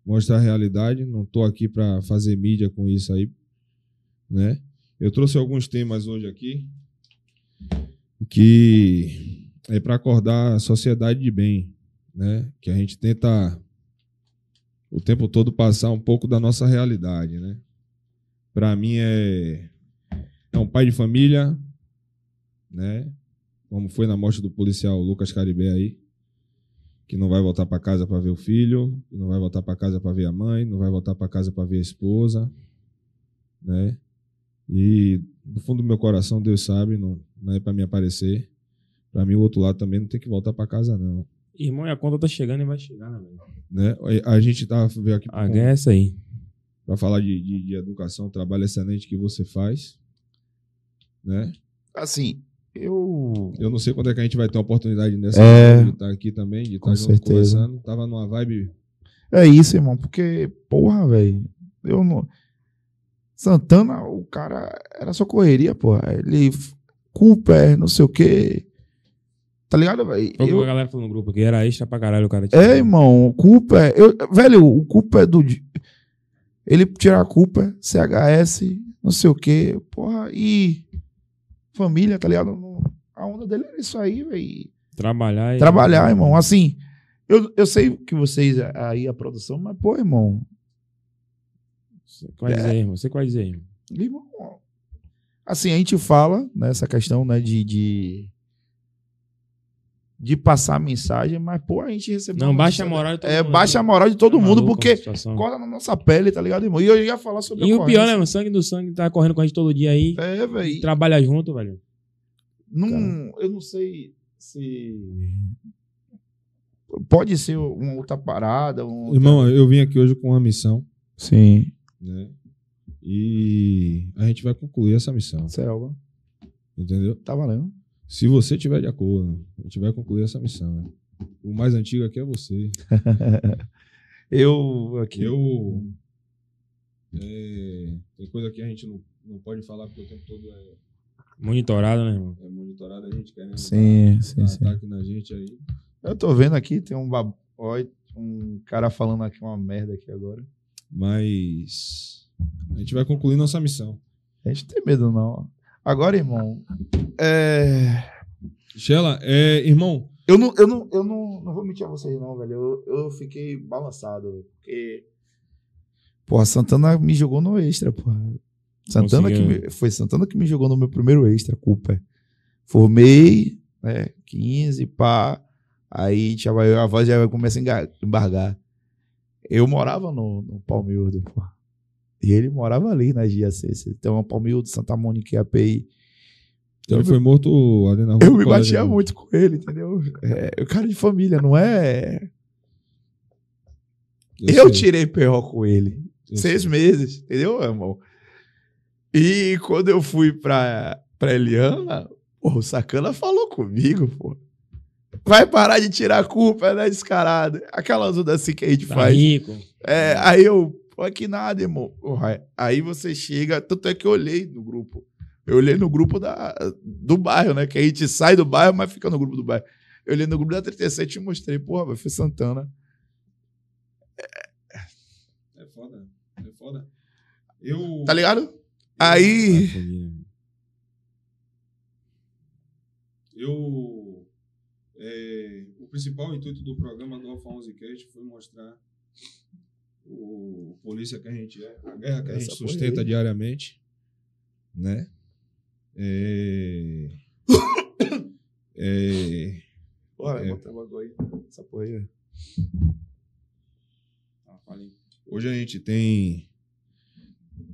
mostrar a realidade. Não estou aqui para fazer mídia com isso aí, né? Eu trouxe alguns temas hoje aqui que é para acordar a sociedade de bem, né? Que a gente tenta o tempo todo passar um pouco da nossa realidade, né? Para mim é é um pai de família, né? Como foi na morte do policial Lucas Caribé aí, que não vai voltar para casa para ver o filho, não vai voltar para casa para ver a mãe, não vai voltar para casa para ver a esposa, né? E do fundo do meu coração, Deus sabe, não, não é para me aparecer. Para mim, o outro lado também não tem que voltar para casa, não. Irmão, e a conta tá chegando e vai chegar, né, velho? Né? A gente tá veio aqui A ganha é essa aí. para falar de, de, de educação, trabalho excelente que você faz, né? Assim, eu. Eu não sei quando é que a gente vai ter uma oportunidade dessa É. de estar aqui também, de Com estar junto certeza. conversando. Tava numa vibe. É isso, irmão, porque, porra, velho. Eu não. Santana, o cara era só correria, porra. Ele. Cooper, não sei o quê. Tá ligado, velho? Que Eu- a galera falou no grupo aqui, era extra pra caralho o cara. tinha. É, irmão, o Cooper. Eu, velho, o Cooper do. Ele tira a culpa, CHS, não sei o quê, porra, e. Família, tá ligado? A onda dele era isso aí, velho. Trabalhar e. Trabalhar, irmão. Assim, eu, eu sei que vocês aí, a produção, mas, pô, irmão. Você que vai dizer, irmão? Você que vai dizer, irmão? irmão assim, a gente fala nessa questão, né, de. de de passar mensagem, mas, pô, a gente recebeu. Não, uma baixa a notícia- moral de todo É, mundo. baixa a moral de todo Tá mundo, porque a corta na nossa pele, tá ligado, irmão? E eu ia falar sobre E a o pior, né, mano? Sangue do sangue tá correndo com a gente todo dia aí. É, velho. Trabalha junto, velho. Não, eu não sei se. Pode ser uma outra parada. Um outra- Irmão, eu vim aqui hoje com uma missão, Sim. né? E a gente vai concluir essa missão, Selva. entendeu? Tá valendo. Se você tiver de acordo, a gente vai concluir essa missão. né? O mais antigo aqui é você. [LAUGHS] Eu aqui. Eu. é, tem coisa que a gente não, não pode falar porque o tempo todo é, Monitorado, né, irmão? é monitorado, a gente querendo Sim, dar, sim, dar sim. ataque na gente aí. Eu tô vendo aqui, tem um bab... Ó, um cara falando aqui uma merda aqui agora. Mas a gente vai concluir nossa missão. A gente não tem medo, não. Agora, irmão. É. Sheila, é, irmão, Eu não, eu não, eu não, não vou mentir a vocês, não, velho. Eu, eu fiquei balançado, velho. Porque. Porra, Santana me jogou no extra, porra. Santana que me, foi Santana que me jogou no meu primeiro extra, culpa. Formei, né? 15, pá. Aí já vai, a voz já começa a embargar. Eu morava no, no Palmeirdo, porra. E ele morava ali na GAC. Então, o Palmeirdo, Santa Mônica e API. ele Eu foi morto ali na rua. Eu me batia né? muito com ele, entendeu? É, o cara de família, não é. Eu, sei, tirei PO com ele. eu seis sei. meses, entendeu, irmão? E quando eu fui pra, pra Eliana, pô, o Sacana falou comigo, pô. Vai parar de tirar a culpa, né, descarado? Aquelas ondas assim que a gente Tá faz. rico. É, aí eu, Pô, que nada, irmão. Aí você chega, tanto é que eu olhei no grupo. Eu olhei no grupo da, do bairro, né? Que a gente sai do bairro, mas fica no grupo do bairro. Eu olhei no grupo da 37 e mostrei, porra, vai foi Santana. É foda. É foda. Eu. Tá ligado? Aí. Eu. é, o principal intuito do programa do Alfa 11 Cast foi mostrar o polícia que a gente é, a guerra que a Essa gente sustenta aí. diariamente, né? É, é, vai É. botar logo aí. Essa porra aí. Hoje a gente tem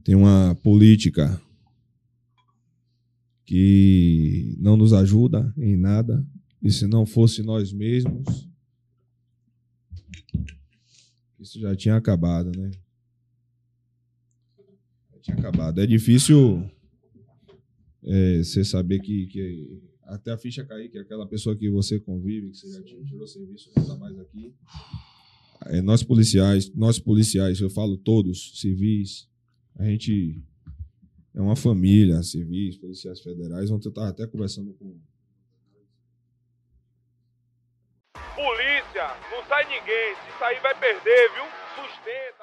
tem uma política que não nos ajuda em nada e se não fosse nós mesmos isso já tinha acabado, né? Já tinha acabado. É difícil é, você saber que, que até a ficha cair, que é aquela pessoa que você convive, que você já tirou serviço, não está mais aqui. É, nós policiais, nós policiais, eu falo todos, civis, a gente é uma família, civis, policiais federais. Ontem eu estava até conversando com. Não sai ninguém. Se sair vai perder, viu? Sustenta,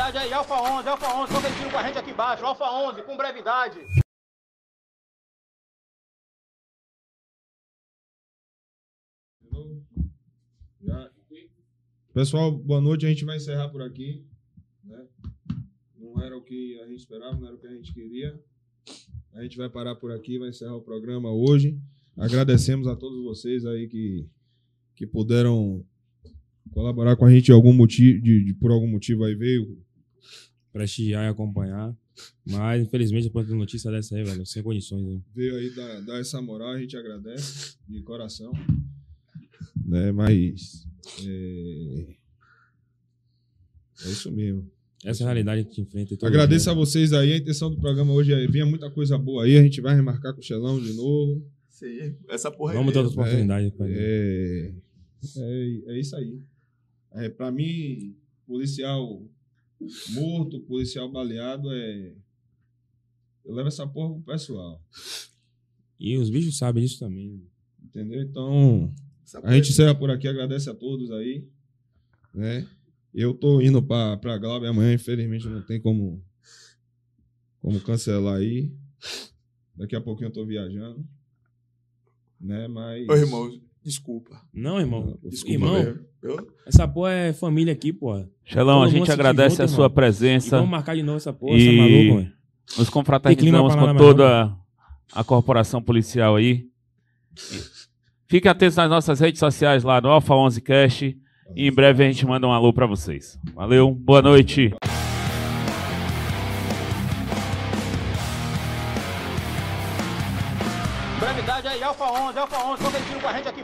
Brevidade aí, Alfa 11, Alfa 11, competindo com a gente aqui embaixo, Alfa 11, com brevidade. Pessoal, boa noite. A gente vai encerrar por aqui. Né? Não era o que a gente esperava, não era o que a gente queria. A gente vai parar por aqui, vai encerrar o programa hoje. Agradecemos a todos vocês aí que, que puderam colaborar com a gente algum motivo, de, de- por algum motivo aí veio. Prestigiar e acompanhar. Mas, infelizmente, depois de notícia dessa aí, velho, sem condições. Hein? veio aí dar, dar essa moral, a gente agradece de coração. Né? Mas é, é isso mesmo. Essa é a realidade que a gente enfrenta. todo Agradeço dia. a vocês aí. A intenção do programa hoje é vinha muita coisa boa aí. A gente vai remarcar com o Xelão de novo. Sim, essa porra Vamos ter aí. outras oportunidades. pai. É, é, é isso aí. É, para mim, policial morto, policial baleado é. Eu levo essa porra pro pessoal. E os bichos sabem disso também. Entendeu? Então, Essa a gente encerra por aqui. Agradece a todos aí. Né? Eu tô indo pra, pra Glauber amanhã, infelizmente não tem como, como cancelar aí. Daqui a pouquinho eu tô viajando. Né? Mas. Ô, irmão, desculpa. Não, irmão. Desculpa irmão. Eu- essa porra é família aqui, porra. Xelão, a gente agradece junta, a sua irmão. E presença. vamos marcar de novo essa porra, E- você é maluco, velho? Nos confraternizamos com toda a corporação policial aí. Fiquem atentos nas nossas redes sociais lá no Alfa 11 Cash. E em breve a gente manda um alô pra vocês. Valeu, boa noite. Brevidade aí, Alfa 11, Alfa 11, competindo com a gente aqui